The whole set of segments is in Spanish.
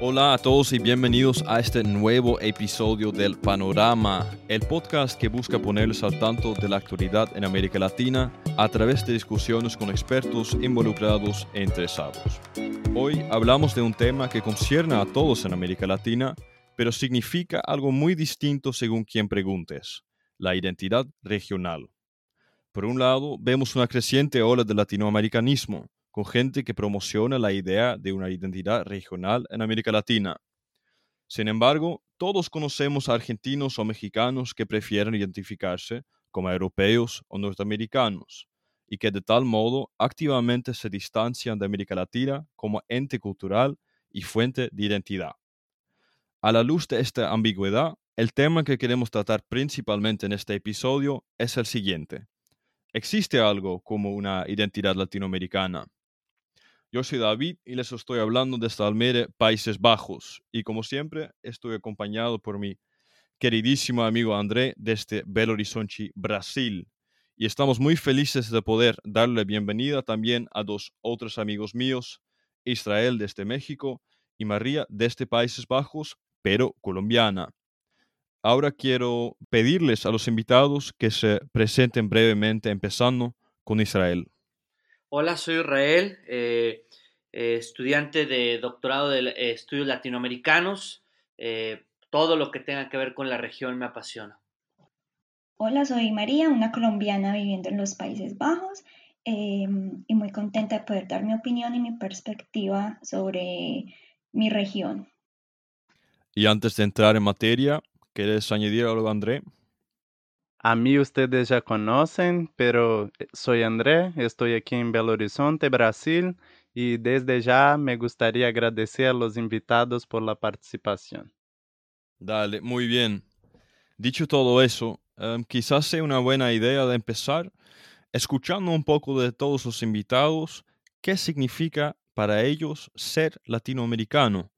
Hola a todos y bienvenidos a este nuevo episodio del Panorama, el podcast que busca ponerles al tanto de la actualidad en América Latina a través de discusiones con expertos involucrados e interesados. Hoy hablamos de un tema que concierne a todos en América Latina, pero significa algo muy distinto según quien preguntes, la identidad regional. Por un lado, vemos una creciente ola de latinoamericanismo, con gente que promociona la idea de una identidad regional en América Latina. Sin embargo, todos conocemos a argentinos o mexicanos que prefieren identificarse como europeos o norteamericanos y que de tal modo activamente se distancian de América Latina como ente cultural y fuente de identidad. A la luz de esta ambigüedad, el tema que queremos tratar principalmente en este episodio es el siguiente. ¿Existe algo como una identidad latinoamericana? Yo soy David y les estoy hablando desde Almere, Países Bajos. Y como siempre, estoy acompañado por mi queridísimo amigo André desde Belo Horizonte, Brasil. Y estamos muy felices de poder darle bienvenida también a dos otros amigos míos, Israel desde México y María desde Países Bajos, pero colombiana. Ahora quiero pedirles a los invitados que se presenten brevemente, empezando con Israel. Hola, soy Israel, eh, eh, estudiante de doctorado de eh, estudios latinoamericanos. todo lo que tenga que ver con la región me apasiona. Hola, soy María, una colombiana viviendo en los Países Bajos em, y muy contenta de poder dar mi opinión y mi perspectiva sobre mi región. Y antes de entrar en materia, ¿quieres añadir algo, André? A mí ustedes ya conocen, pero eh, soy André, estoy aquí en Belo Horizonte, Brasil, y desde ya me gustaría agradecer a los invitados por la participación. Dale, muy bien. Dicho todo eso, em, quizás sea una buena idea de empezar escuchando un poco de todos los invitados qué significa para ellos ser latinoamericano.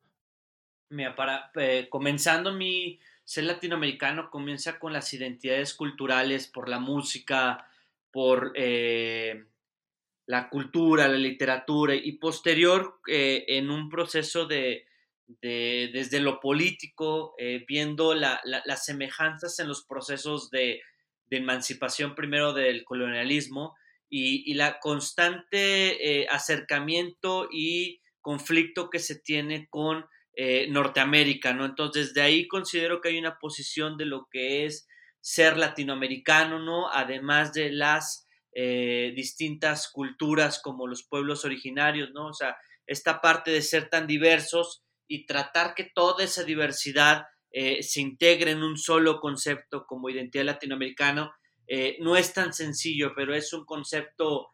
Mira, para, eh, comenzando mi, ser latinoamericano comienza con las identidades culturales, por la música, por eh, la cultura, la literatura y posterior eh, en un proceso de, desde lo político, eh, viendo las semejanzas en los procesos de, emancipación primero del colonialismo y, y la constante acercamiento y conflicto que se tiene con eh, Norteamérica, ¿no? Entonces, de ahí considero que hay una posición de lo que es ser latinoamericano, ¿no? Además de las eh, distintas culturas como los pueblos originarios, ¿no? O sea, esta parte de ser tan diversos y tratar que toda esa diversidad eh, se integre en un solo concepto como identidad latinoamericana, no es tan sencillo, pero es un concepto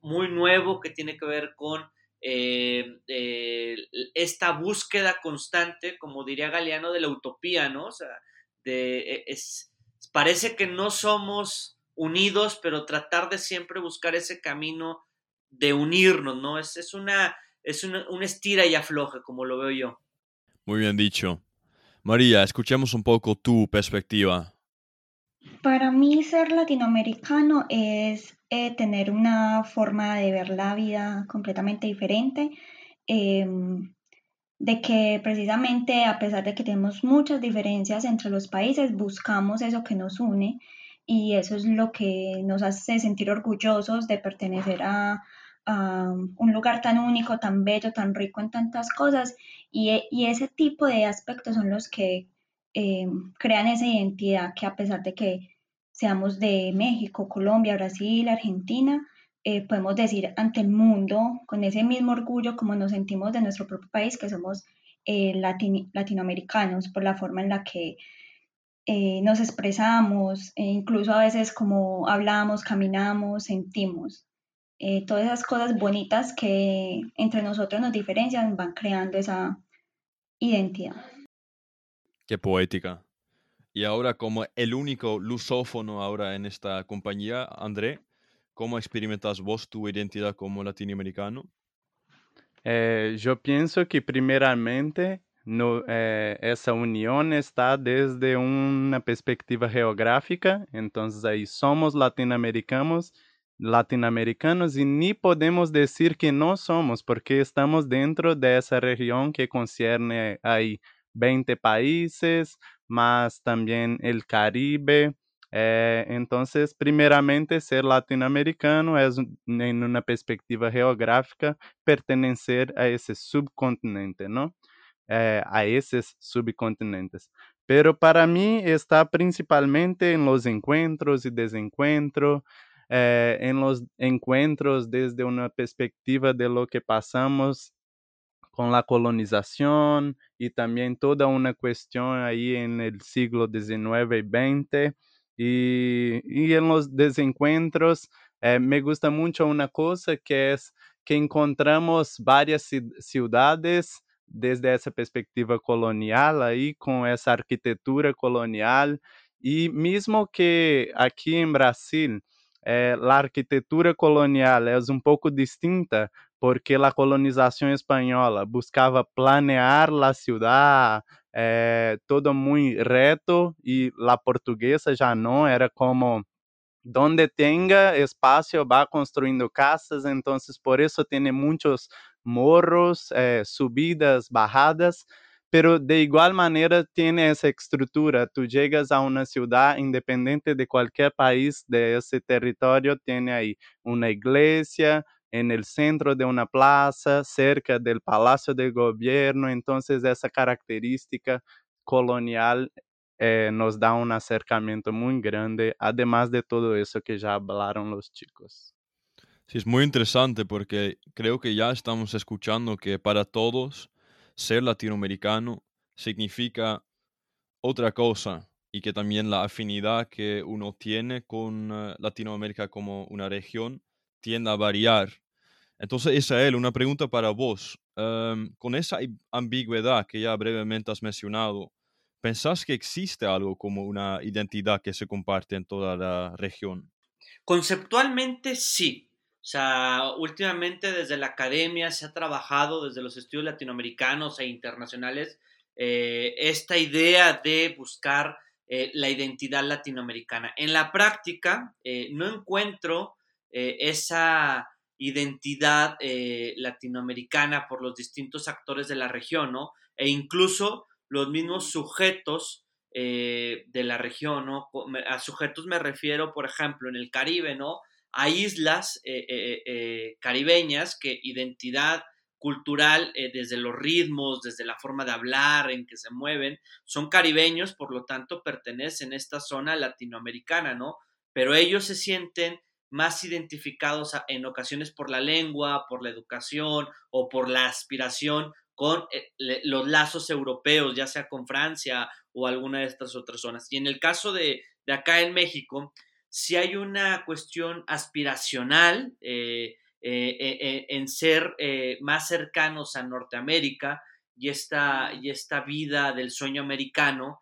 muy nuevo que tiene que ver con eh, eh, esta búsqueda constante, como diría Galeano, de la utopía, ¿no? O sea, e, parece que no somos unidos, pero tratar de siempre buscar ese camino de unirnos, ¿no? Es, es una, es una, estira y afloje, como lo veo yo. Muy bien dicho. María, escuchemos un poco tu perspectiva. Para mí ser latinoamericano es eh, tener una forma de ver la vida completamente diferente, em, de que precisamente a pesar de que tenemos muchas diferencias entre los países, buscamos eso que nos une y eso es lo que nos hace sentir orgullosos de pertenecer a, un lugar tan único, tan bello, tan rico en tantas cosas. Y, y ese tipo de aspectos son los que em, crean esa identidad que a pesar de que seamos de México, Colombia, Brasil, Argentina, eh, podemos decir ante el mundo con ese mismo orgullo como nos sentimos de nuestro propio país, que somos eh, latinoamericanos por la forma en la que eh, nos expresamos, e incluso a veces como hablamos, caminamos, sentimos. todas esas cosas bonitas que entre nosotros nos diferencian van creando esa identidad. Qué poética. Y ahora como el único lusófono ahora en esta compañía, André, ¿cómo experimentas vos tu identidad como latinoamericano? Eh, yo pienso que primeramente eh, esa unión está desde una perspectiva geográfica, entonces ahí somos latinoamericanos latinoamericanos y ni podemos decir que no somos porque estamos dentro de esa región que concierne ahí 20 países, más también el Caribe. Eh, entonces, primeramente, ser latinoamericano es en una perspectiva geográfica pertenecer a ese subcontinente, ¿no? Eh, a esos subcontinentes. Pero para mí está principalmente en los encuentros y desencuentros, eh, en los encuentros desde una perspectiva de lo que pasamos con la colonización y también toda una cuestión ahí en el siglo XIX y XX. Y, en los desencuentros eh, me gusta mucho una cosa que es que encontramos varias ciudades desde esa perspectiva colonial ahí, con esa arquitectura colonial. Y mismo que aquí en Brasil, eh, la arquitectura colonial es un poco distinta porque la colonización española buscaba planear la ciudad, eh, todo muy reto y la portuguesa ya no, era como donde tenga espacio va construyendo casas, entonces por eso tiene muchos morros, eh, subidas, bajadas, pero de igual manera tiene esa estructura. Tú llegas a una ciudad independiente de cualquier país de ese territorio, tiene ahí una iglesia, en el centro de una plaza, cerca del Palacio del Gobierno. Entonces esa característica colonial eh, nos da un acercamiento muy grande, además de todo eso que ya hablaron los chicos. Sí, es muy interesante porque creo que ya estamos escuchando que para todos ser latinoamericano significa otra cosa y que también la afinidad que uno tiene con eh, Latinoamérica como una región tiende a variar. Entonces, Israel, una pregunta para vos. Em, con esa ambigüedad que ya brevemente has mencionado, ¿pensás que existe algo como una identidad que se comparte en toda la región? Conceptualmente sí. O sea, últimamente desde la academia se ha trabajado, desde los estudios latinoamericanos e internacionales, eh, esta idea de buscar eh, la identidad latinoamericana. En la práctica, eh, no encuentro esa identidad latinoamericana por los distintos actores de la región, ¿no? E incluso los mismos sujetos de la región, ¿no? A sujetos me refiero, por ejemplo, en el Caribe, ¿no? A islas caribeñas que identidad cultural, eh, desde los ritmos, desde la forma de hablar en que se mueven, son caribeños, por lo tanto pertenecen a esta zona latinoamericana, ¿no? Pero ellos se sienten más identificados en ocasiones por la lengua, por la educación o por la aspiración con eh, los lazos europeos, ya sea con Francia o alguna de estas otras zonas. Y en el caso de, acá en México, si hay una cuestión aspiracional, eh, eh, en ser más cercanos a Norteamérica y esta, y esta vida del sueño americano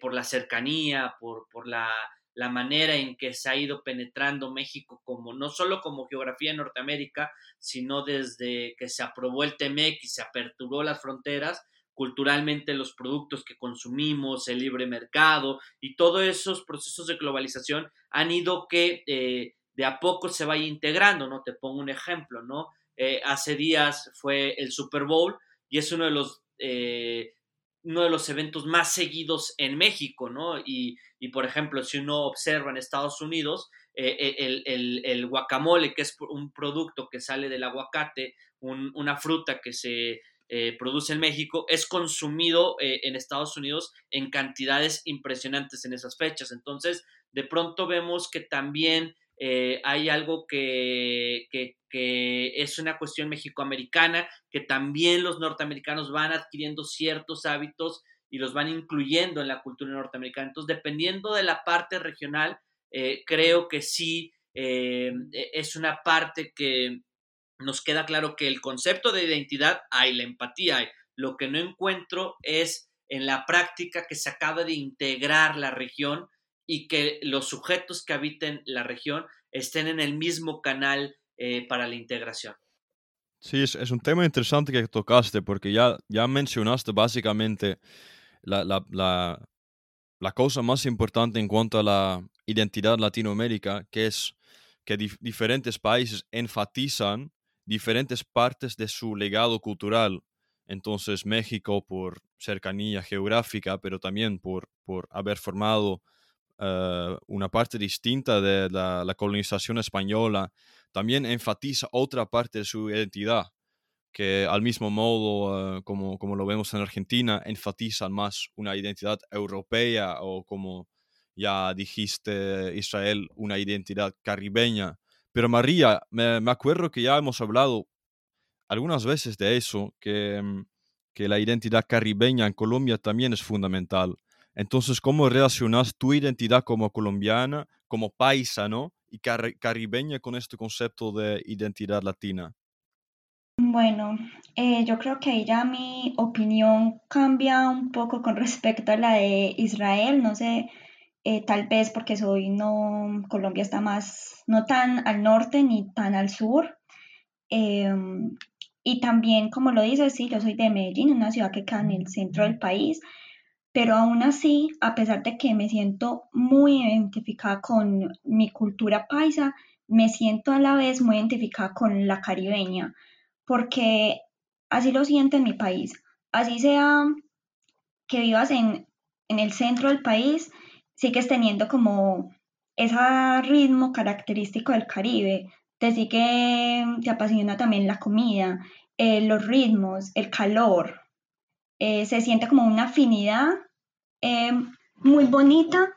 por la cercanía, por, por la, la, manera en que se ha ido penetrando México como no solo como geografía en Norteamérica, sino desde que se aprobó el TEMEC y se aperturó las fronteras, culturalmente los productos que consumimos, el libre mercado y todos esos procesos de globalización han ido que de a poco se vaya integrando, ¿no? Te pongo un ejemplo, ¿no? Eh, hace días fue el Super Bowl y es uno de los, eh, uno de los eventos más seguidos en México, ¿no? Y, por ejemplo, si uno observa en Estados Unidos, eh, el, guacamole, que es un producto que sale del aguacate, una fruta que se produce en México, es consumido en Estados Unidos en cantidades impresionantes en esas fechas. Entonces, de pronto vemos que también eh, hay algo que, es una cuestión mexicoamericana, que también los norteamericanos van adquiriendo ciertos hábitos y los van incluyendo en la cultura norteamericana. Entonces, dependiendo de la parte regional, eh, creo que sí eh, e, es una parte que nos queda claro que el concepto de identidad hay, la empatía hay. Lo que no encuentro es en la práctica que se acaba de integrar la región y que los sujetos que habiten la región estén en el mismo canal eh, para la integración. Sí, es, un tema interesante que tocaste porque ya, ya mencionaste básicamente la, la, la, cosa más importante en cuanto a la identidad Latinoamérica, que es que diferentes países enfatizan diferentes partes de su legado cultural. Entonces México por cercanía geográfica, pero también por, por haber formado eh, una parte distinta de la, colonización española, también enfatiza otra parte de su identidad, que al mismo modo, eh, como, como lo vemos en Argentina, enfatizan más una identidad europea o como ya dijiste, Israel, una identidad caribeña. Pero María, me, acuerdo que ya hemos hablado algunas veces de eso, que, mm, que la identidad caribeña en Colombia también es fundamental. Entonces, ¿cómo relacionas tu identidad como colombiana, como paisano y caribeña con este concepto de identidad latina? Bueno, eh, yo creo que ahí ya mi opinión cambia un poco con respecto a la de Israel. No sé, eh, tal vez porque soy no, Colombia está más, no tan al norte ni tan al sur. Em, y también, como lo dices, sí, yo soy de Medellín, una ciudad que queda en el centro del país, pero aún así, a pesar de que me siento muy identificada con mi cultura paisa, me siento a la vez muy identificada con la caribeña, porque así lo siento en mi país. Así sea que vivas en, en el centro del país, sigues teniendo como ese ritmo característico del Caribe, te sigue, te apasiona también la comida, eh, los ritmos, el calor, eh, se siente como una afinidad eh, muy bonita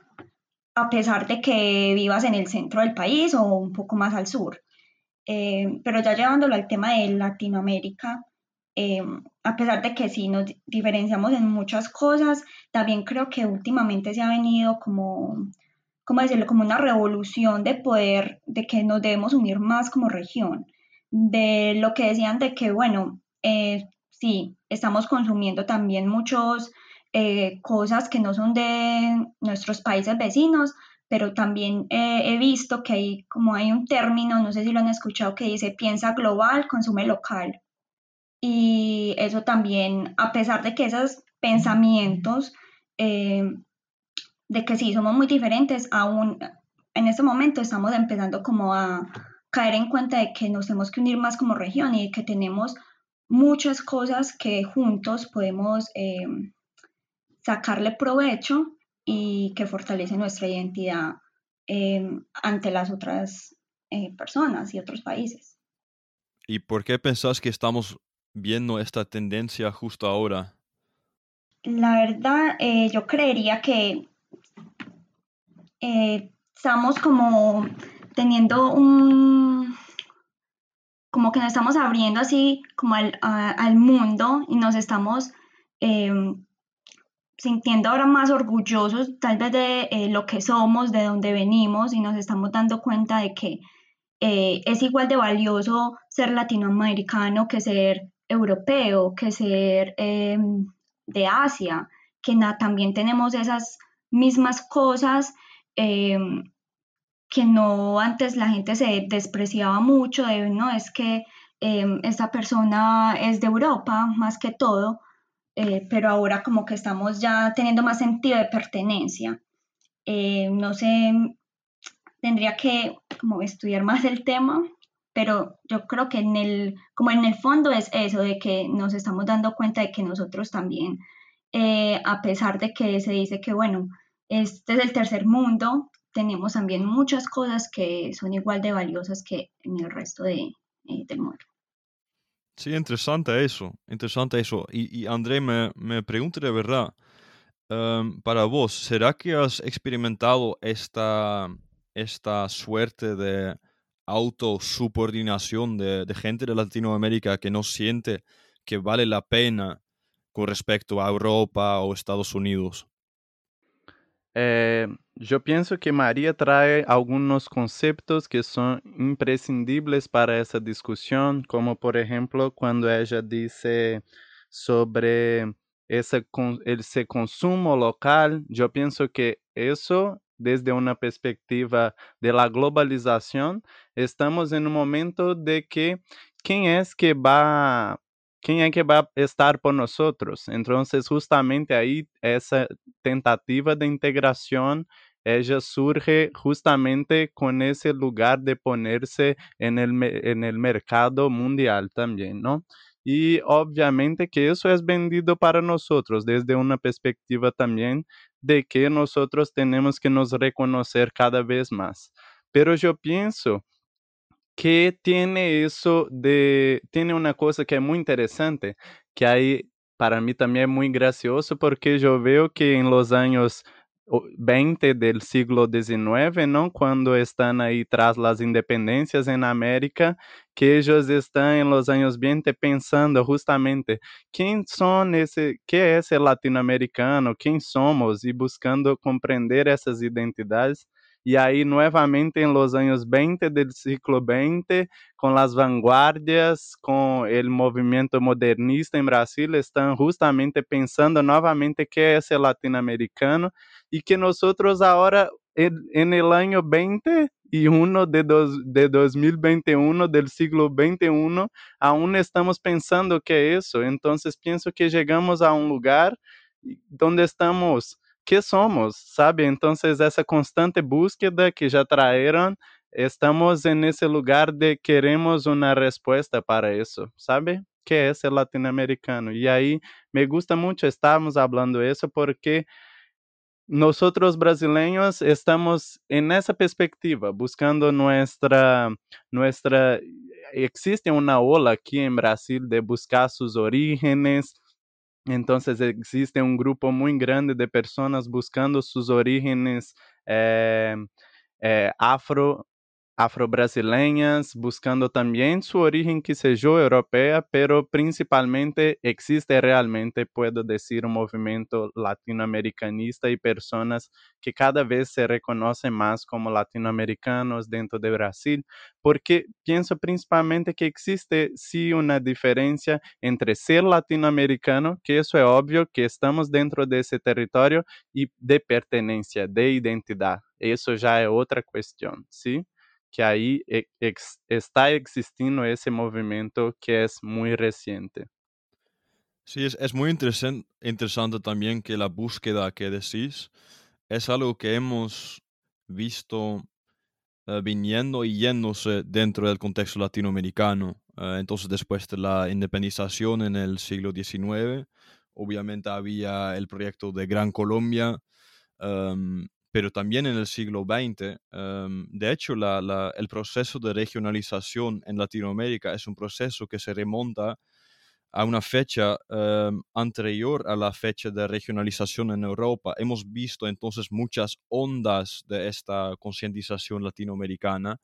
a pesar de que vivas en el centro del país o un poco más al sur. pero ya llevándolo al tema de Latinoamérica, a pesar de que sí nos diferenciamos en muchas cosas, también creo que últimamente se ha venido como, como decirlo, como una revolución de poder, de que nos debemos unir más como región, de lo que decían de que, bueno, eh, sí, estamos consumiendo también muchas eh, cosas que no son de nuestros países vecinos, pero también he visto que hay, como hay un término, no sé si lo han escuchado, que dice piensa global, consume local. Y eso también, a pesar de que esos pensamientos eh, de que sí somos muy diferentes, aún en este momento estamos empezando como a caer en cuenta de que nos tenemos que unir más como región y que tenemos muchas cosas que juntos podemos eh, sacarle provecho y que fortalece nuestra identidad eh, ante las otras personas y otros países. ¿Y por qué pensás que estamos viendo esta tendencia justo ahora? La verdad, eh, yo creería que eh, estamos como teniendo un, como que nos estamos abriendo así como al, mundo y nos estamos em, sintiendo ahora más orgullosos tal vez de eh, lo que somos, de dónde venimos y nos estamos dando cuenta de que es igual de valioso ser latinoamericano que ser europeo que ser em, de Asia, que también tenemos esas mismas cosas em, que no antes la gente se despreciaba mucho de, no, es que em, esta persona es de Europa más que todo, eh, pero ahora como que estamos ya teniendo más sentido de pertenencia. no sé, tendría que como estudiar más el tema, pero yo creo que en el, como en el fondo es eso, de que nos estamos dando cuenta de que nosotros también, eh, a pesar de que se dice que, bueno, este es el tercer mundo, tenemos también muchas cosas que son igual de valiosas que en el resto de, eh, del mundo. Sí, interesante eso, interesante eso. Y, y André, me, me pregunto de verdad, em, para vos, ¿será que has experimentado esta, esta suerte de autosubordinación de, de gente de Latinoamérica que no siente que vale la pena con respecto a Europa o Estados Unidos? Eh, yo pienso que María trae algunos conceptos que son imprescindibles para esa discusión, como por ejemplo cuando ella dice sobre ese, consumo local, yo pienso que eso desde una perspectiva de la globalización, estamos en un momento de que quién es que va quién es que va a estar por nosotros. Entonces, justamente ahí esa tentativa de integración ella surge justamente con ese lugar de ponerse en el, en el mercado mundial también, ¿no? Y obviamente que eso es vendido para nosotros desde una perspectiva también de que nosotros tenemos que nos reconocer cada vez más. Pero yo pienso que tiene eso de, tiene una cosa que es muy interesante, que hay para mí también es muy gracioso porque yo veo que en los años 20 del siglo XIX, ¿no? Cuando están ahí tras las independencias en América, que ellos están en los años 20 pensando justamente quién son ese, qué es el latinoamericano, quién somos y buscando comprender esas identidades y ahí nuevamente en los años 20 del siglo XX, con las vanguardias, con el movimiento modernista en Brasil, están justamente pensando nuevamente qué es el latinoamericano y que nosotros ahora en, el año 20 y uno de, dos, de 2021 del siglo XXI, aún estamos pensando que eso. Entonces pienso que llegamos a un lugar donde estamos que somos, sabe? Entonces, essa constante búsqueda que já traíram, estamos nesse lugar de queremos uma resposta para isso, sabe? Que é ser latino-americano. E aí, me gusta muito estarmos falando isso porque nós brasileiros estamos nessa perspectiva, buscando nossa nossa existe uma ola aqui em Brasil de buscar suas origens, Entonces existe un grupo muy grande de personas buscando sus orígenes eh, eh, afro afro-brasileñas, buscando también su origen que seja europea, pero principalmente existe realmente, puedo decir, un movimiento latinoamericanista y personas que cada vez se reconocen más como latinoamericanos dentro de Brasil, porque pienso principalmente que existe sí una diferencia entre ser latinoamericano, que eso es obvio, que estamos dentro de ese territorio, y de pertenencia, de identidad. Eso ya es otra cuestión, ¿sí? Que ahí ex está existiendo ese movimiento que es muy reciente. Sí, es, es muy interesante, también que la búsqueda que decís es algo que hemos visto uh, viniendo y yéndose dentro del contexto latinoamericano. Uh, entonces, después de la independización en el siglo XIX, obviamente había el proyecto de Gran Colombia, um, pero también en el siglo XX. Em, de hecho, el proceso de regionalización en Latinoamérica es un proceso que se remonta a una fecha em, anterior a la fecha de regionalización en Europa. Hemos visto entonces muchas ondas de esta concientización latinoamericana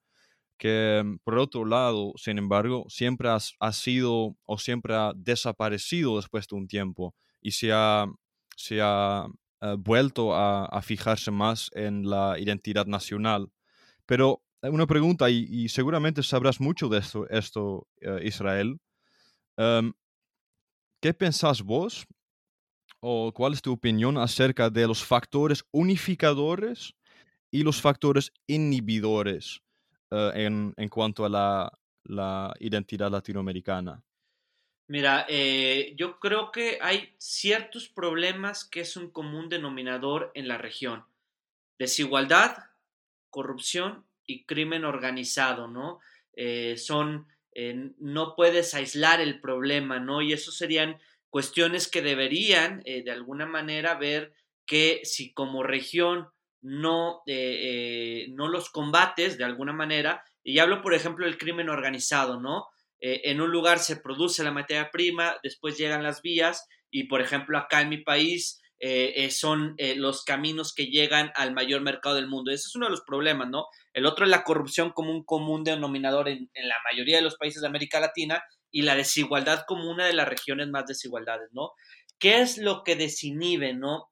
que, em, por otro lado, sin embargo, siempre ha, sido o siempre ha desaparecido después de un tiempo y se ha, se ha eh, vuelto a, fijarse más en la identidad nacional. Pero eh, una pregunta, y, seguramente sabrás mucho de esto, esto eh, Israel. Em, ¿Qué pensás vos o cuál es tu opinión acerca de los factores unificadores y los factores inhibidores en, cuanto a la identidad latinoamericana? Mira, eh, yo creo que hay ciertos problemas que es un común denominador en la región. Desigualdad, corrupción y crimen organizado, ¿no? Eh, son, eh, no puedes aislar el problema, ¿no? Y eso serían cuestiones que deberían, de alguna manera, ver que si como región no, no los combates, de alguna manera, y hablo, por ejemplo, del crimen organizado, ¿no? Eh, en un lugar se produce la materia prima, después llegan las vías y, por ejemplo, acá en mi país eh, eh, son los caminos que llegan al mayor mercado del mundo. Ese es uno de los problemas, ¿no? El otro es la corrupción como un común denominador en, la mayoría de los países de América Latina y la desigualdad como una de las regiones más desigualdades, ¿no? ¿Qué es lo que desinhibe, ¿no?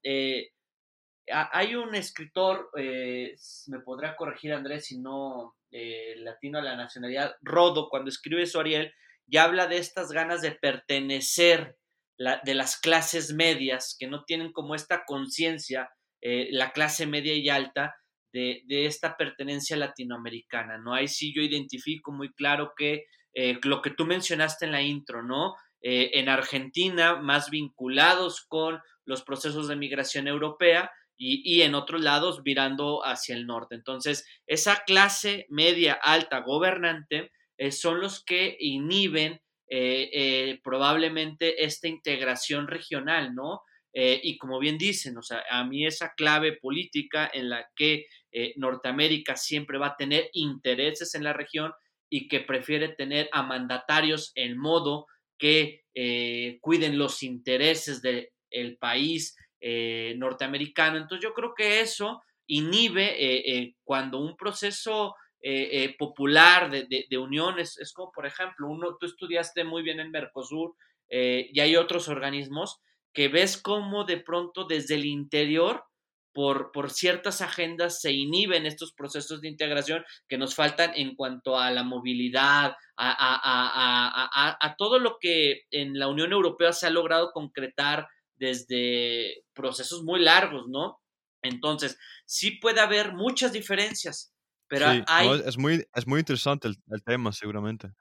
hay un escritor, me podrá corregir Andrés si no eh, latino a la nacionalidad, Rodo, cuando escribe eso Ariel, ya habla de estas ganas de pertenecer de las clases medias, que no tienen como esta conciencia, eh, la clase media y alta, de, esta pertenencia latinoamericana, ¿no? Ahí sí yo identifico muy claro que eh, lo que tú mencionaste en la intro, ¿no? en Argentina, más vinculados con los procesos de migración europea, y, en otros lados mirando hacia el norte. Entonces, esa clase media alta gobernante eh, son los que inhiben eh, eh, probablemente esta integración regional, ¿no? y como bien dicen, o sea, a mí esa clave política en la que Norteamérica siempre va a tener intereses en la región y que prefiere tener a mandatarios en modo que cuiden los intereses del país eh, norteamericano. Entonces yo creo que eso inhibe eh, eh, cuando un proceso popular de, de, unión es, como, por ejemplo, uno, tú estudiaste muy bien en Mercosur y hay otros organismos que ves cómo de pronto desde el interior por, por, ciertas agendas se inhiben estos procesos de integración que nos faltan en cuanto a la movilidad, a, a, a, a, todo lo que en la Unión Europea se ha logrado concretar desde procesos muy largos, ¿no? Entonces, sí puede haber muchas diferencias, pero hay... es, muy, es muy interesante el, tema, seguramente.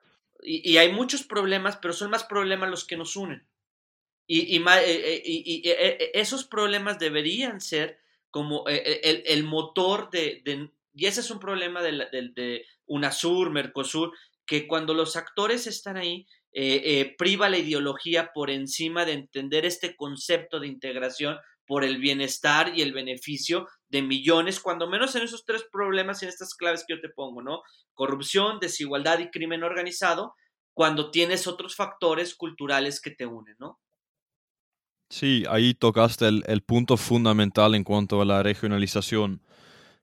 Y, hay muchos problemas, pero son más problemas los que nos unen. Y, y, eh, eh, esos problemas deberían ser como eh, el, el motor de, de, Y ese es un problema de, de, de UNASUR, Mercosur, que cuando los actores están ahí, eh, eh, priva la ideología por encima de entender este concepto de integración por el bienestar y el beneficio de millones, cuando menos en esos tres problemas y en estas claves que yo te pongo, ¿no? Corrupción, desigualdad y crimen organizado, cuando tienes otros factores culturales que te unen, ¿no? Sí, ahí tocaste el punto fundamental en cuanto a la regionalización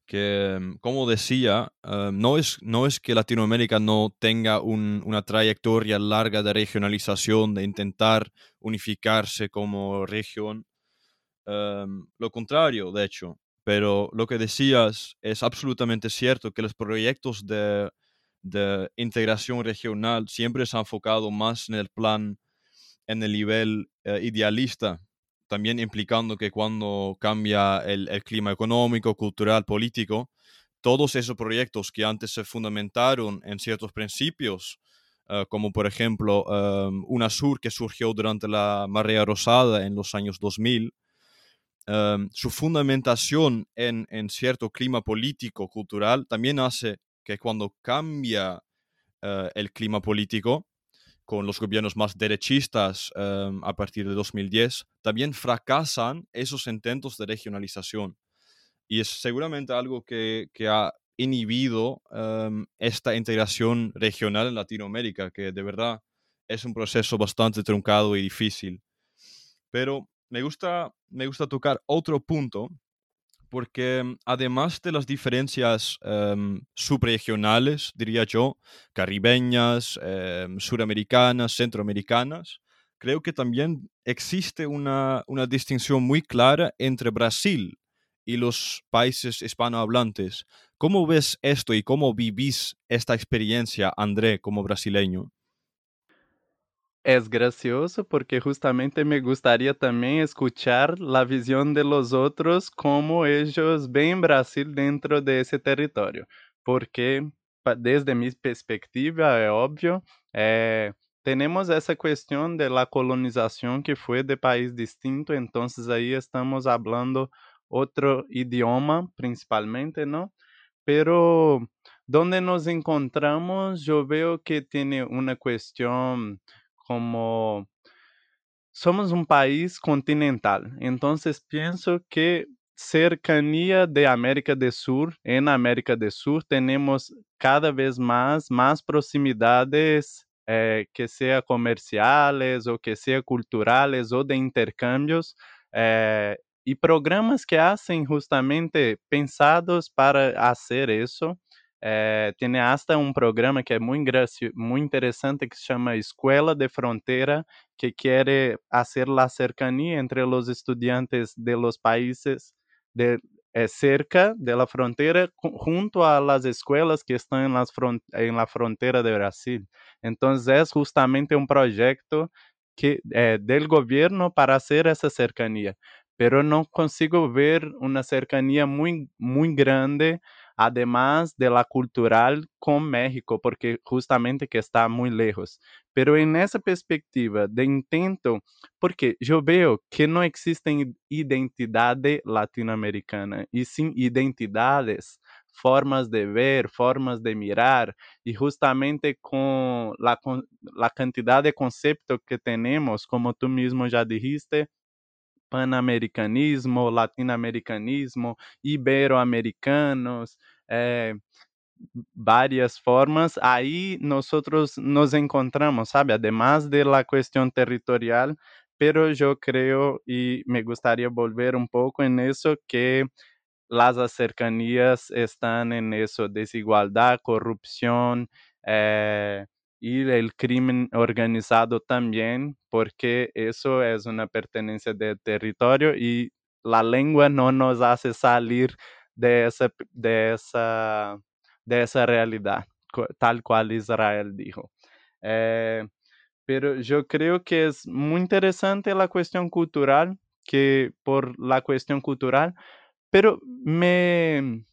que, mm, como decía, eh, no, es, no es que Latinoamérica no tenga una trayectoria larga de regionalización, de intentar unificarse como región. Em, lo contrario, de hecho. Pero lo que decías es absolutamente cierto, que los proyectos de, de integración regional siempre se han enfocado más en el plan, en el nivel eh, idealista también implicando que cuando cambia el, clima económico, cultural, político, todos esos proyectos que antes se fundamentaron en ciertos principios, eh, como por ejemplo um, UNASUR que surgió durante la marea rosada en los años 2000, em, su fundamentación en, en, cierto clima político, cultural, también hace que cuando cambia eh, el clima político, con los gobiernos más derechistas em, a partir de 2010, también fracasan esos intentos de regionalización. Y es seguramente algo que, ha inhibido em, esta integración regional en Latinoamérica, que de verdad es un proceso bastante truncado y difícil. Pero me gusta, me gusta tocar otro punto porque mm, además de las diferencias em, subregionales, diría yo, caribeñas, em, suramericanas, centroamericanas, creo que también existe una, una, distinción muy clara entre Brasil y los países hispanohablantes. ¿Cómo ves esto y cómo vivís esta experiencia, André, como brasileño? Es gracioso porque justamente me gustaría también escuchar la visión de los otros como ellos ven Brasil dentro de ese territorio, porque desde mi perspectiva, es obvio, eh, tenemos esa cuestión de la colonización que fue de país distinto, entonces ahí estamos hablando otro idioma principalmente, ¿no? Pero donde nos encontramos, yo veo que tiene una cuestión como somos un país continental, entonces pienso que cercanía de América del Sur, en América del Sur tenemos cada vez más, más proximidades eh, que sea comerciales o que sea culturales o de intercambios eh, y programas que hacen justamente pensados para hacer eso. É, tem hasta um programa que é muito, muito interessante que se chama Escola de Fronteira, que quer fazer a cercania entre os estudantes de los países de eh, cerca de la frontera junto a las escuelas que estão las front la frontera de Brasil. Então, é justamente um projeto que eh, del governo para fazer essa cercania, pero não consigo ver uma cercania muito, muito grande además de la cultural con México, porque justamente que está muy lejos. Pero en esa perspectiva de intento, porque yo veo que no existen identidades latinoamericanas y sin identidades formas de ver, formas de mirar, y justamente con la, con la cantidad de conceptos que tenemos, como tú mismo ya dijiste, panamericanismo, latinoamericanismo, iberoamericanos, eh, varias formas, ahí nosotros nos encontramos, ¿sabe? Además de la cuestión territorial, pero yo creo y me gustaría volver un poco en eso que las cercanías están en eso, desigualdad, corrupción eh, y el crimen organizado también, porque eso es una pertenencia del territorio y la lengua no nos hace salir de esa, de esa, de esa realidad, tal cual Israel dijo. Eh, pero yo creo que es muy interesante la cuestión cultural, que por la cuestión cultural pero me,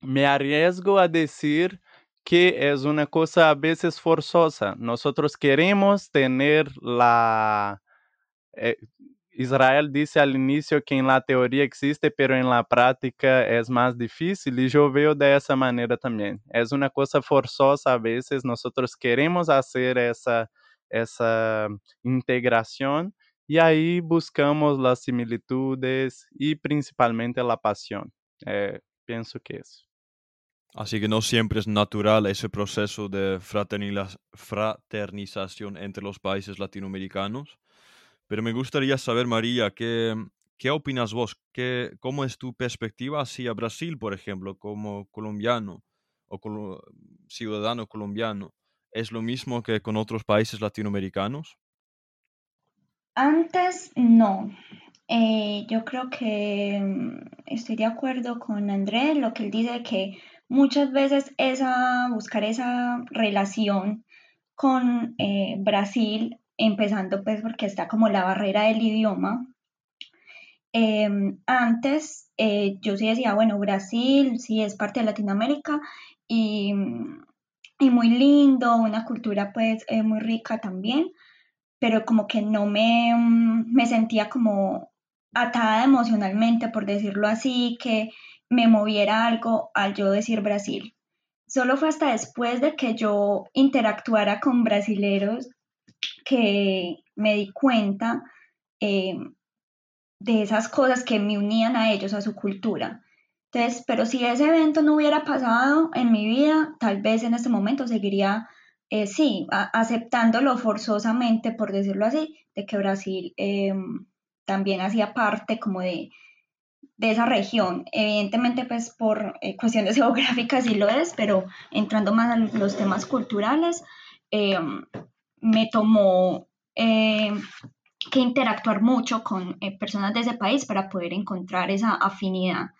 me arriesgo a decir que es una cosa a veces forzosa. Nosotros queremos tener la... Eh, Israel dice al inicio que en la teoría existe, pero en la práctica es más difícil y yo veo de esa manera también. Es una cosa forzosa a veces, nosotros queremos hacer esa, esa integración, y ahí buscamos las similitudes y principalmente la pasión. Eh, pienso que es. Así que no siempre es natural ese proceso de fraternización entre los países latinoamericanos. Pero me gustaría saber, María, ¿qué, qué opinas vos? ¿Qué, ¿Cómo es tu perspectiva hacia Brasil, por ejemplo, como colombiano o ciudadano colombiano? ¿Es lo mismo que con otros países latinoamericanos? Antes no. Eh, yo creo que mm, estoy de acuerdo con Andrés, lo que él dice que muchas veces esa, buscar esa relación con eh, Brasil, empezando pues porque está como la barrera del idioma. Em, antes eh, yo sí decía, bueno, Brasil sí es parte de Latinoamérica y, y muy lindo, una cultura pues muy rica también pero como que no me, mm, me sentía como atada emocionalmente, por decirlo así, que me moviera algo al yo decir Brasil. Solo fue hasta después de que yo interactuara con brasileros que me di cuenta eh, de esas cosas que me unían a ellos, a su cultura. Entonces, pero si ese evento no hubiera pasado en mi vida, tal vez en este momento seguiría eh, sí, aceptándolo forzosamente, por decirlo así, de que Brasil em, también hacía parte como de, esa región. Evidentemente, pues por eh, cuestiones geográficas sí lo es, pero entrando más a los temas culturales, em, me tomó em, que interactuar mucho con eh, personas de ese país para poder encontrar esa afinidad.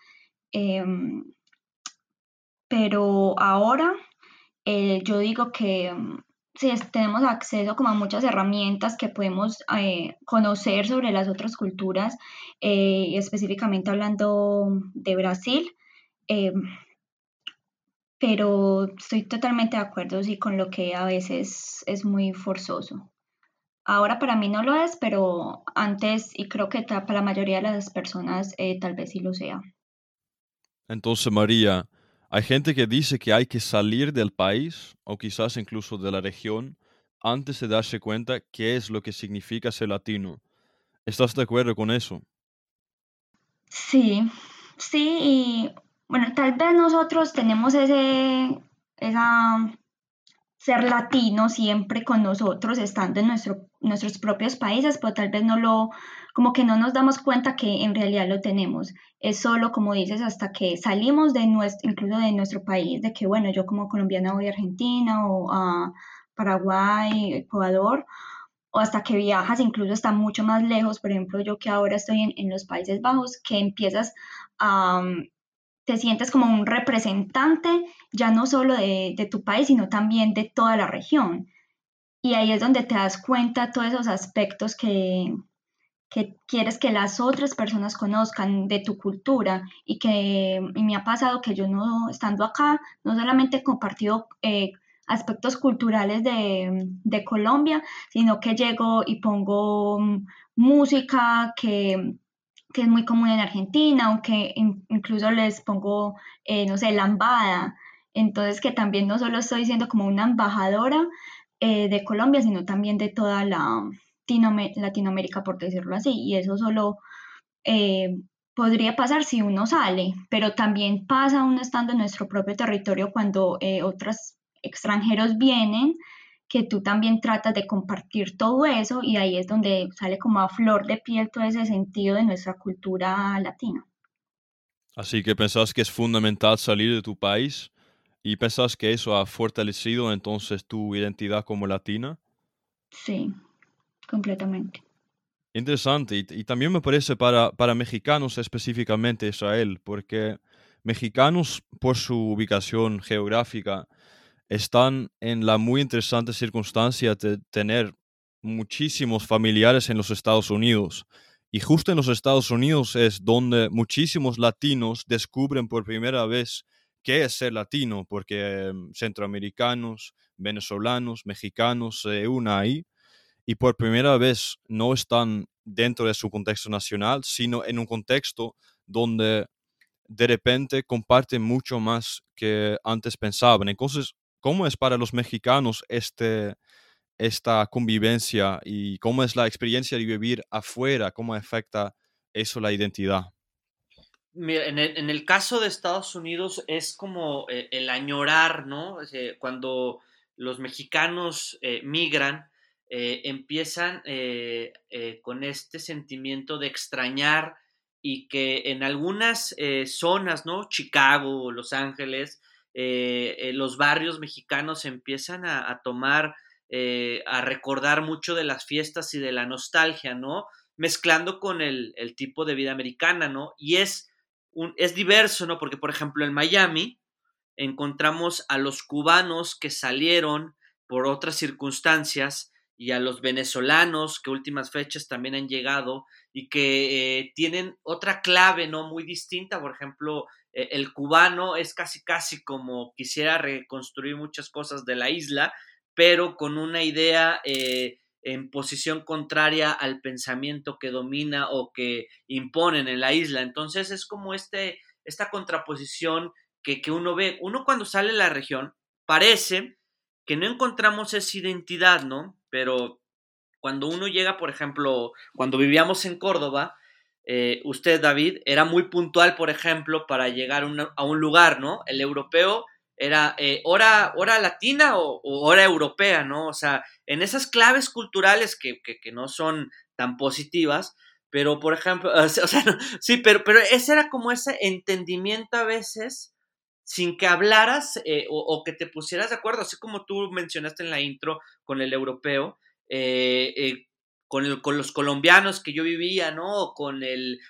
pero ahora eh, yo digo que si tenemos acceso como a muchas herramientas que podemos eh, conocer sobre las otras culturas, eh, específicamente hablando de Brasil, pero estoy totalmente de acuerdo sí, con lo que a veces es muy forzoso. Ahora para mí no lo es, pero antes y creo que para la mayoría de las personas tal vez sí lo sea. Entonces, María, hay gente que dice que hay que salir del país o quizás incluso de la región antes de darse cuenta qué es lo que significa ser latino. ¿Estás de acuerdo con eso? Sí, sí, y bueno, tal vez nosotros tenemos ese, esa ser latino siempre con nosotros, estando en nuestro, nuestros propios países, pero tal vez no lo, como que no nos damos cuenta que en realidad lo tenemos. Es solo, como dices, hasta que salimos de nuestro, incluso de nuestro país, de que, bueno, yo como colombiana voy a Argentina o a Paraguay, Ecuador, o hasta que viajas, incluso está mucho más lejos, por ejemplo, yo que ahora estoy en, en los Países Bajos, que empiezas a te sientes como un representante ya no solo de, tu país, sino también de toda la región. Y ahí es donde te das cuenta de todos esos aspectos que, que quieres que las otras personas conozcan de tu cultura y que me ha pasado que yo no, estando acá, no solamente he compartido eh, aspectos culturales de, Colombia, sino que llego y pongo música que, es muy común en Argentina, aunque incluso les pongo, eh, no sé, lambada. Entonces que también no solo estoy siendo como una embajadora eh, de Colombia, sino también de toda la Latinoamérica, por decirlo así. Y eso solo eh, podría pasar si uno sale, pero también pasa uno estando en nuestro propio territorio cuando otras extranjeros vienen, que tú también tratas de compartir todo eso y ahí es donde sale como a flor de piel todo ese sentido de nuestra cultura latina. Así que pensás que es fundamental salir de tu país y pensás que eso ha fortalecido entonces tu identidad como latina. Sí, completamente. Interesante. Y, también me parece para, para mexicanos específicamente Israel, porque mexicanos por su ubicación geográfica están en la muy interesante circunstancia de tener muchísimos familiares en los Estados Unidos. Y justo en los Estados Unidos es donde muchísimos latinos descubren por primera vez qué es ser latino, porque em, centroamericanos, venezolanos, mexicanos se unen ahí y por primera vez no están dentro de su contexto nacional, sino en un contexto donde de repente comparten mucho más que antes pensaban. Entonces, ¿Cómo es para los mexicanos este, esta convivencia y cómo es la experiencia de vivir afuera? ¿Cómo afecta eso la identidad? En el, caso de Estados Unidos es como eh, el añorar, ¿no? cuando los mexicanos eh, migran, eh, empiezan con este sentimiento de extrañar y que en algunas zonas, ¿no? Chicago, Los Ángeles, eh, eh, los barrios mexicanos empiezan a, tomar, eh, a recordar mucho de las fiestas y de la nostalgia, ¿no? Mezclando con el, tipo de vida americana, ¿no? Y es, un, es diverso, ¿no? Porque, por ejemplo, en Miami encontramos a los cubanos que salieron por otras circunstancias y a los venezolanos que últimas fechas también han llegado y que tienen otra clave, ¿no? Muy distinta, por ejemplo, eh, el cubano es casi casi como quisiera reconstruir muchas cosas de la isla, pero con una idea eh, en posición contraria al pensamiento que domina o que imponen en la isla. Entonces es como este, esta contraposición que, que uno ve. Uno cuando sale de la región parece que no encontramos esa identidad, ¿no? Pero cuando uno llega, por ejemplo, cuando vivíamos en Córdoba, eh, usted, David, era muy puntual, por ejemplo, para llegar a un lugar, ¿no? El europeo era eh, hora, hora latina o, hora europea, ¿no? O sea, en esas claves culturales que, que, no son tan positivas, pero por ejemplo, sí, pero, pero ese era como ese entendimiento a veces sin que hablaras eh, o, que te pusieras de acuerdo, así como tú mencionaste en la intro con el europeo, eh, con, con, los colombianos que yo vivía, ¿no? O con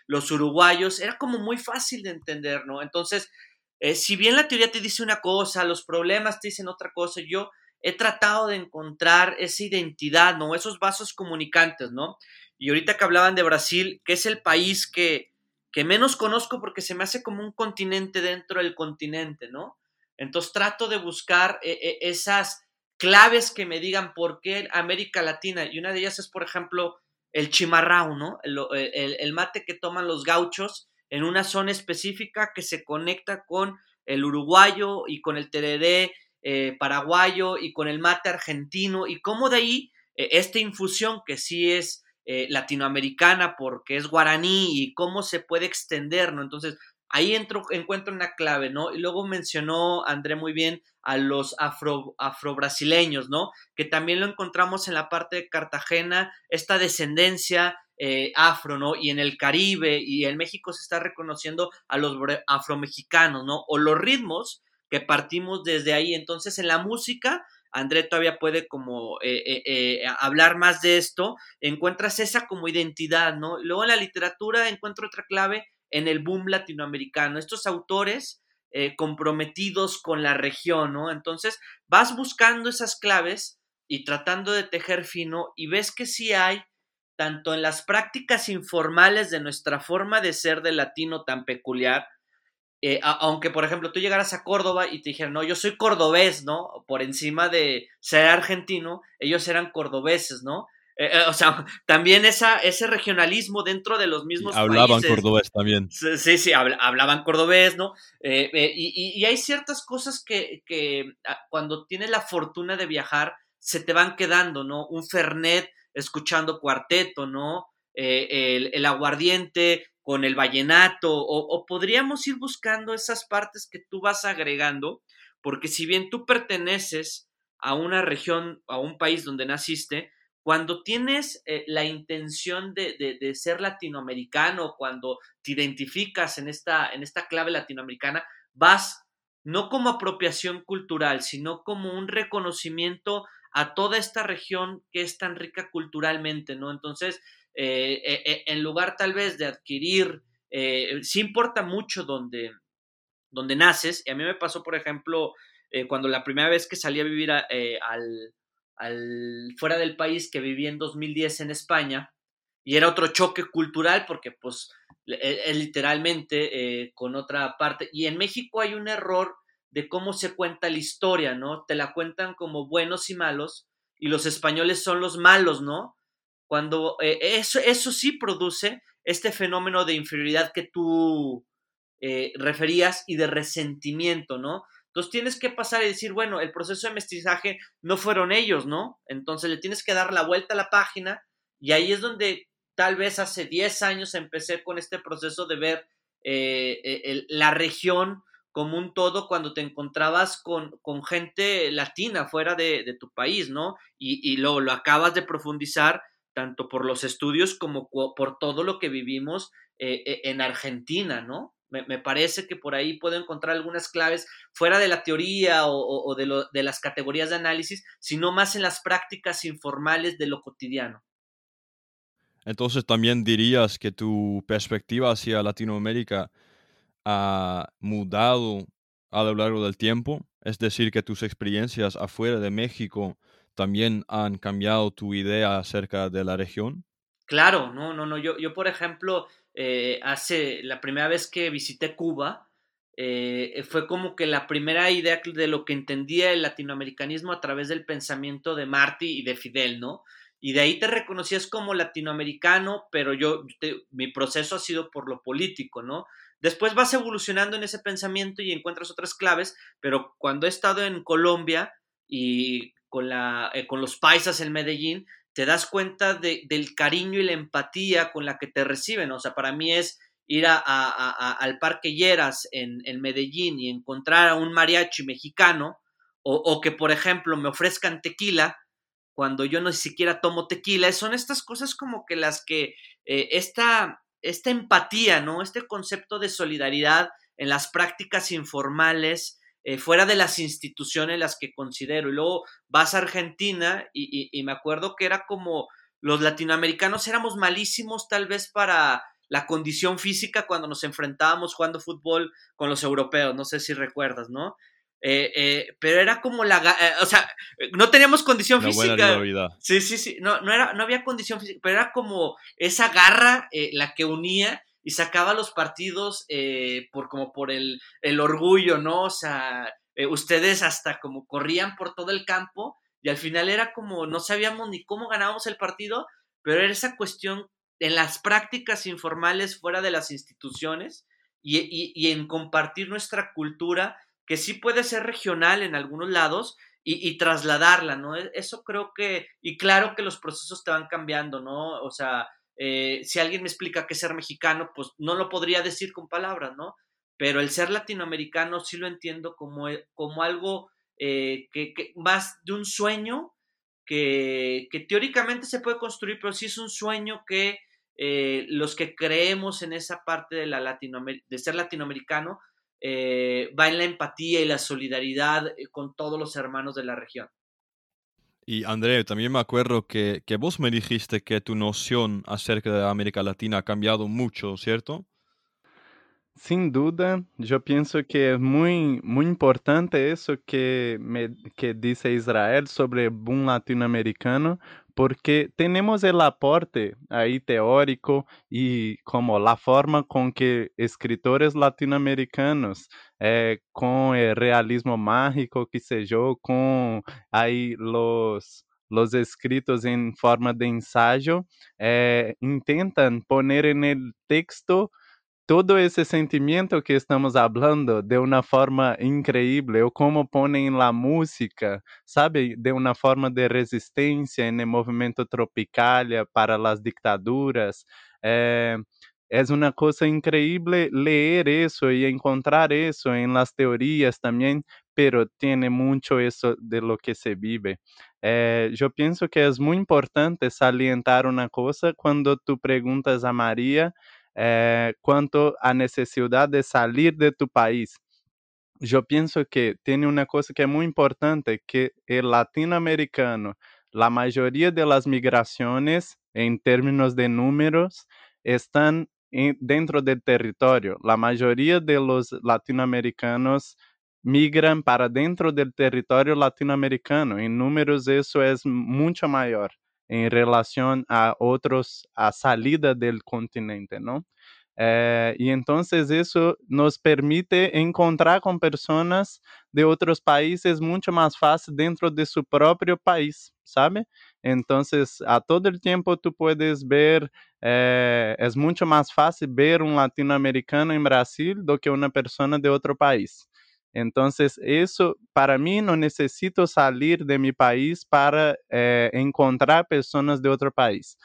los uruguayos, era como muy fácil de entender, ¿no? Entonces, eh, si bien la teoría te dice una cosa, los problemas te dicen otra cosa, yo he tratado de encontrar esa identidad, ¿no? Esos vasos comunicantes, ¿no? Y ahorita que hablaban de Brasil, que es el país que, que menos conozco porque se me hace como un continente dentro del continente, ¿no? Entonces trato de buscar eh, eh, esas claves que me digan por qué América Latina, y una de ellas es, por ejemplo, el chimarrao, ¿no? El, mate que toman los gauchos en una zona específica que se conecta con el uruguayo y con el tereré eh, paraguayo y con el mate argentino, y cómo de ahí esta infusión que sí es eh, latinoamericana porque es guaraní y cómo se puede extender, ¿no? Entonces, ahí entro, encuentro una clave, ¿no? Y luego mencionó André muy bien a los afro, afrobrasileños, ¿no? Que también lo encontramos en la parte de Cartagena, esta descendencia eh, afro, ¿no? Y en el Caribe y en México se está reconociendo a los afromexicanos, ¿no? O los ritmos que partimos desde ahí. Entonces, en la música, André todavía puede como eh, eh, hablar más de esto, encuentras esa como identidad, ¿no? Luego en la literatura encuentro otra clave en el boom latinoamericano. Estos autores eh, comprometidos con la región, ¿no? Entonces vas buscando esas claves y tratando de tejer fino y ves que sí hay tanto en las prácticas informales de nuestra forma de ser de latino tan peculiar, eh, aunque por ejemplo tú llegaras a Córdoba y te dijeran, no, yo soy cordobés, ¿no? Por encima de ser argentino, ellos eran cordobeses, ¿no? Eh, eh, o sea, también esa, ese regionalismo dentro de los mismos hablaban cordobés también. Sí, sí, hablaban cordobés, ¿no? y, hay ciertas cosas que, que, ah, cuando tienes la fortuna de viajar se te van quedando, ¿no? Un Fernet escuchando cuarteto, ¿no? el, el, aguardiente con el vallenato, o, podríamos ir buscando esas partes que tú vas agregando, porque si bien tú perteneces a una región, a un país donde naciste, cuando tienes eh, la intención de, de, ser latinoamericano, cuando te identificas en esta, en esta clave latinoamericana, vas no como apropiación cultural, sino como un reconocimiento a toda esta región que es tan rica culturalmente, ¿no? Entonces, eh, eh, eh, en lugar tal vez de adquirir, sí importa mucho donde, donde naces, y a mí me pasó, por ejemplo, cuando la primera vez que salí a vivir al, al, fuera del país, que viví en 2010 en España, y era otro choque cultural porque pues es literalmente con otra parte, y en México hay un error de cómo se cuenta la historia, ¿no? Te la cuentan como buenos y malos, y los españoles son los malos, ¿no? Cuando eh, eso, eso sí produce este fenómeno de inferioridad que tú eh, referías y de resentimiento, ¿no? Entonces tienes que pasar y decir, bueno, el proceso de mestizaje no fueron ellos, ¿no? Entonces le tienes que dar la vuelta a la página y ahí es donde tal vez hace 10 años empecé con este proceso de ver eh, la región como un todo cuando te encontrabas con, con gente latina fuera de, tu país, ¿no? Y, y lo, lo acabas de profundizar tanto por los estudios como por todo lo que vivimos eh, eh, en Argentina, ¿no? Me, parece que por ahí puedo encontrar algunas claves fuera de la teoría o, de, las categorías de análisis, sino más en las prácticas informales de lo cotidiano. Entonces también dirías que tu perspectiva hacia Latinoamérica ha mudado a lo largo del tiempo, es decir, que tus experiencias afuera de México también han cambiado tu idea acerca de la región? Claro, no, no, no. Yo, yo por ejemplo, eh, hace la primera vez que visité Cuba, eh, fue como que la primera idea de lo que entendía el latinoamericanismo a través del pensamiento de Marty y de Fidel, ¿no? Y de ahí te reconocías como latinoamericano, pero yo, mi proceso ha sido por lo político, ¿no? Después vas evolucionando en ese pensamiento y encuentras otras claves, pero cuando he estado en Colombia y con, la, eh, con los paisas en Medellín, te das cuenta del cariño y la empatía con la que te reciben. O sea, para mí es ir a, al Parque Lleras en, Medellín y encontrar a un mariachi mexicano, o, que, por ejemplo, me ofrezcan tequila cuando yo no siquiera tomo tequila. Son estas cosas como que las que eh, esta, esta empatía, ¿no? Este concepto de solidaridad en las prácticas informales, eh, fuera de las instituciones las que considero. Y luego vas a Argentina y, me acuerdo que era como los latinoamericanos éramos malísimos tal vez para la condición física cuando nos enfrentábamos jugando fútbol con los europeos, no sé si recuerdas, ¿no? Eh, eh, pero era como la, o sea, no teníamos condición física. Sí, sí, sí, no, no, era, no había condición física, pero era como esa garra la que unía y sacaba los partidos eh, por como por el, el, orgullo, ¿no? O sea, eh, ustedes hasta como corrían por todo el campo y al final era como no sabíamos ni cómo ganábamos el partido, pero era esa cuestión en las prácticas informales fuera de las instituciones y, y, en compartir nuestra cultura que sí puede ser regional en algunos lados, y, y, trasladarla, ¿no? E, eso creo que, y claro que los procesos te van cambiando, ¿no? O sea, eh, si alguien me explica qué es ser mexicano, pues no lo podría decir con palabras, ¿no? Pero el ser latinoamericano sí lo entiendo como, e, como algo eh, que, más de un sueño que, teóricamente se puede construir, pero sí es un sueño que eh, los que creemos en esa parte de, la de ser latinoamericano va en la empatía y la solidaridad con todos los hermanos de la región. Y André, también me acuerdo que, que, vos me dijiste que tu noción acerca de América Latina ha cambiado mucho, ¿cierto? Sin duda, yo pienso que es muy, muy importante eso que, me, que dice Israel sobre el boom latinoamericano, porque tenemos el aporte ahí teórico y como la forma con que escritores latinoamericanos, eh, con el realismo mágico, qué sé yo, con ahí los los escritos en forma de ensayo, eh, intentan poner en el texto todo ese sentimiento que estamos hablando de una forma increíble, o como ponen la música, sabe, de una forma de resistencia en el movimiento tropical para las dictaduras. Eh, es una cosa increíble leer eso y encontrar eso en las teorías también, pero tiene mucho eso de lo que se vive. Eh, yo pienso que es muy importante salientar una cosa cuando tú preguntas a María eh, quanto à necessidade de sair de tu país. Eu penso que tem uma coisa que é muito importante, que o latino-americano, a maioria das migrações, em termos de números, estão dentro do território. A maioria de los latino-americanos migram para dentro do território latino-americano. Em números, isso é muito maior em relação a outros, a salida do continente, não? Eh, e então isso nos permite encontrar com pessoas de outros países muito mais fácil dentro de seu próprio país, sabe? Então, a todo o tempo tu puedes ver, eh, é muito mais fácil ver um latino-americano em Brasil do que uma pessoa de outro país. Então, isso, para mim, não necessito sair de meu país para eh, encontrar pessoas de outro país.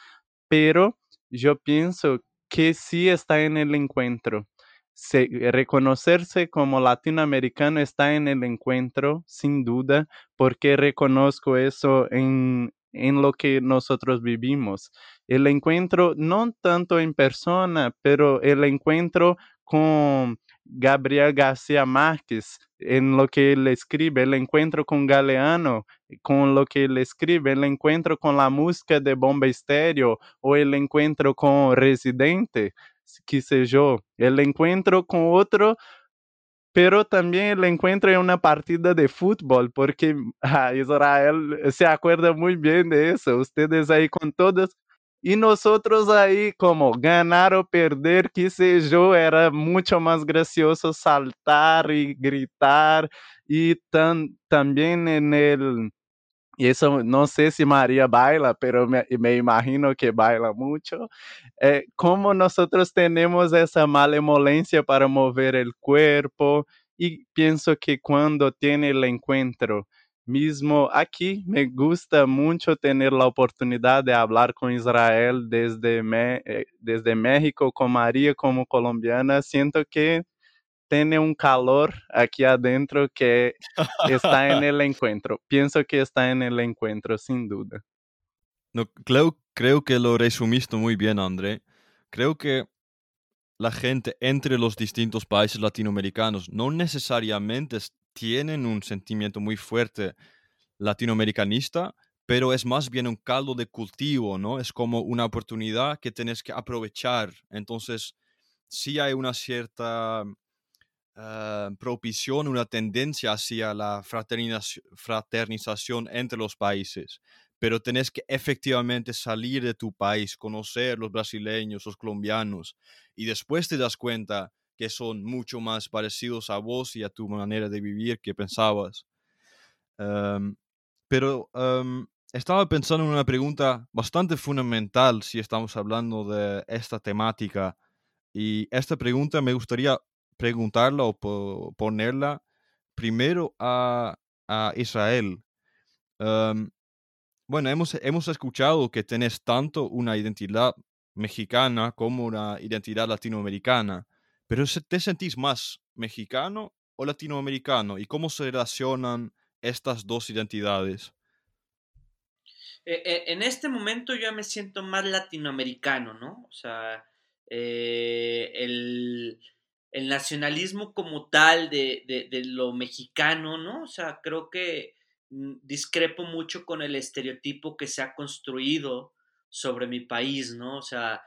Pero eu penso que sí está en el encuentro. Se, reconocerse como latinoamericano está en el encuentro, sin duda, porque reconozco eso en lo que nosotros vivimos. El encuentro, no tanto en persona, pero el encuentro con Gabriel García Márquez, en lo que él escribe, el encuentro con Galeano, con lo que él escribe, el encuentro con la música de Bomba Estéreo o el encuentro con Residente, que sé yo, el encuentro con otro pero también el encuentro en una partida de fútbol, porque Israel se acuerda muy bien de eso. Ustedes ahí con todos y nosotros ahí como ganar o perder, sé yo, era mucho más gracioso saltar y gritar y tan, también en el... Y eso no sé baila, pero me, me imagino que baila mucho. Eh, como nosotros tenemos esa malemolencia para mover el cuerpo y pienso que cuando tiene el encuentro Mismo aquí me gusta mucho tener la oportunidad de hablar con Israel desde, me, eh, desde México, con María como colombiana. Siento que tiene un calor aquí adentro que está en el encuentro. Pienso que está en el encuentro, sin duda. No, creo, creo que lo resumiste muy bien, André. Creo que la gente entre los distintos países latinoamericanos no necesariamente tienen un sentimiento muy fuerte latinoamericanista, pero es más bien un caldo de cultivo, ¿no? Es como una oportunidad que tienes que aprovechar. Entonces, sí hay una cierta uh, propición, una tendencia hacia la fraternización entre los países, pero tenés que efectivamente salir de tu país, conocer los brasileños, los colombianos, y después te das cuenta que son mucho más parecidos a vos y a tu manera de vivir que pensabas. Um, pero um, estaba pensando en una pregunta bastante fundamental si estamos hablando de esta temática. Y esta pregunta me gustaría preguntarla o ponerla primero a, a Israel. Um, bueno, hemos, hemos escuchado que tenés tanto una identidad mexicana como una identidad latinoamericana. Pero ¿te sentís más mexicano o latinoamericano? ¿Y cómo se relacionan estas dos identidades? Eh, eh, en este momento yo me siento más latinoamericano, ¿no? O sea, eh, el, nacionalismo como tal de, de, lo mexicano, ¿no? O sea, creo que mm, discrepo mucho con el estereotipo que se ha construido sobre mi país, ¿no? O sea,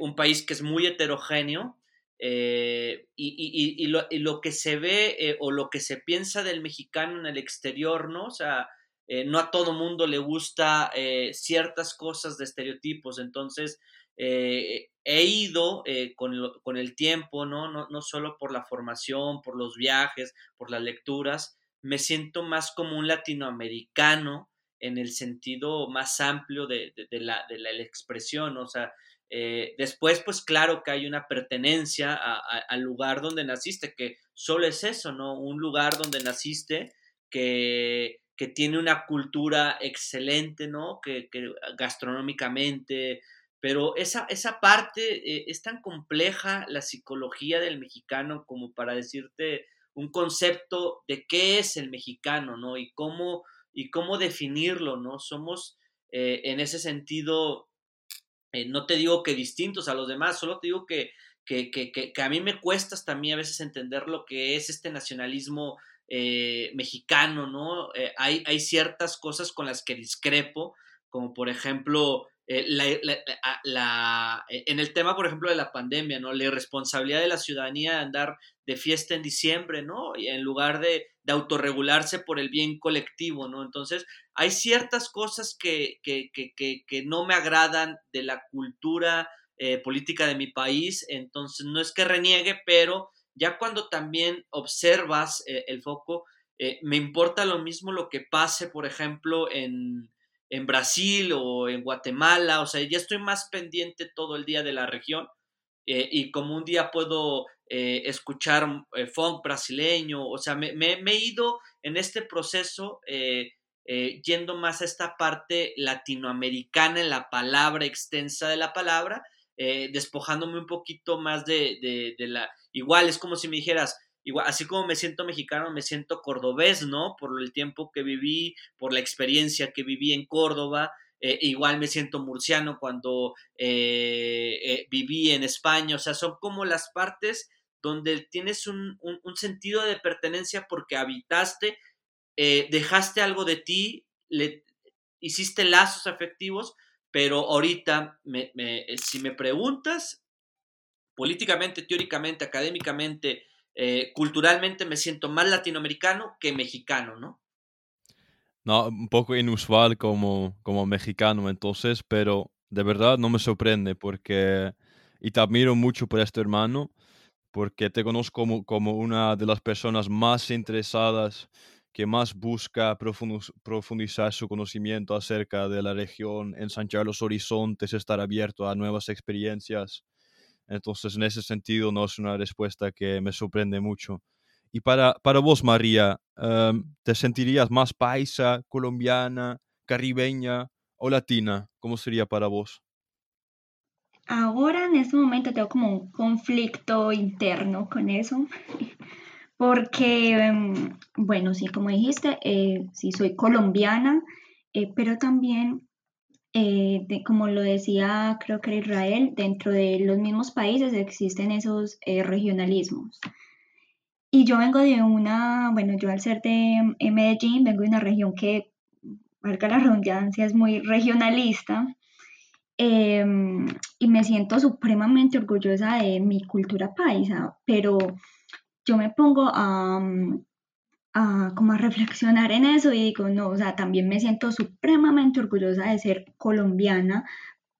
un país que es muy heterogéneo, eh, y, lo, que se ve eh, o lo que se piensa del mexicano en el exterior, ¿no? O sea, eh, no a todo mundo le gusta eh, ciertas cosas de estereotipos, entonces he ido con, el tiempo, ¿no? ¿no? No solo por la formación, por los viajes, por las lecturas, me siento más como un latinoamericano en el sentido más amplio de, la, de la, expresión, o sea, eh, después, pues claro que hay una pertenencia al lugar donde naciste, que solo es eso, ¿no? Un lugar donde naciste que, que tiene una cultura excelente, ¿no? Que, gastronómicamente, pero esa, esa parte eh, es tan compleja, la psicología del mexicano, como para decirte un concepto de qué es el mexicano, ¿no? Y cómo, y cómo definirlo, ¿no? Somos eh, en ese sentido eh, no te digo que distintos a los demás, solo te digo que, que, a mí me cuesta también a veces entender lo que es este nacionalismo eh, mexicano, ¿no? Eh, hay, hay, ciertas cosas con las que discrepo, como por ejemplo, la, en el tema, por ejemplo, de la pandemia, ¿no? La irresponsabilidad de la ciudadanía de andar de fiesta en diciembre, ¿no? Y en lugar de, de autorregularse por el bien colectivo, ¿no? Entonces, hay ciertas cosas que, que, que, que no me agradan de la cultura eh, política de mi país, entonces no es que reniegue, pero ya cuando también observas eh, el foco, eh, me importa lo mismo lo que pase, por ejemplo, en, en Brasil o en Guatemala, o sea, ya estoy más pendiente todo el día de la región y como un día puedo eh, escuchar eh, funk brasileño, o sea, me, he ido en este proceso eh, yendo más a esta parte latinoamericana en la palabra extensa de la palabra, despojándome un poquito más de, de, la... Igual es como si me dijeras, igual, así como me siento mexicano, me siento cordobés, ¿no? Por el tiempo que viví, por la experiencia que viví en Córdoba. igual me siento murciano cuando viví en España, o sea, son como las partes donde tienes un, sentido de pertenencia porque habitaste, eh, dejaste algo de ti, hiciste lazos afectivos, pero ahorita, eh, si me preguntas, políticamente, teóricamente, académicamente, eh, culturalmente, me siento más latinoamericano que mexicano, ¿no? No, un poco inusual como, como mexicano entonces, pero de verdad no me sorprende porque, y te admiro mucho por este hermano, porque te conozco como, como una de las personas más interesadas que más busca profundizar su conocimiento acerca de la región, ensanchar los horizontes, estar abierto a nuevas experiencias. Entonces, en ese sentido, no es una respuesta que me sorprende mucho. Y para, para vos, María, em, ¿te sentirías más paisa, colombiana, caribeña o latina? ¿Cómo sería para vos? Ahora en este momento tengo como un conflicto interno con eso, porque, em, bueno, sí, como dijiste, eh, sí soy colombiana, eh, pero también, eh, como lo decía, creo que Israel, dentro de los mismos países existen esos regionalismos. Y yo vengo de una, bueno, yo al ser de Medellín, vengo de una región que, valga la redundancia, es muy regionalista. Em, y me siento supremamente orgullosa de mi cultura paisa, pero yo me pongo a, a, como a reflexionar en eso y digo, no, o sea, también me siento supremamente orgullosa de ser colombiana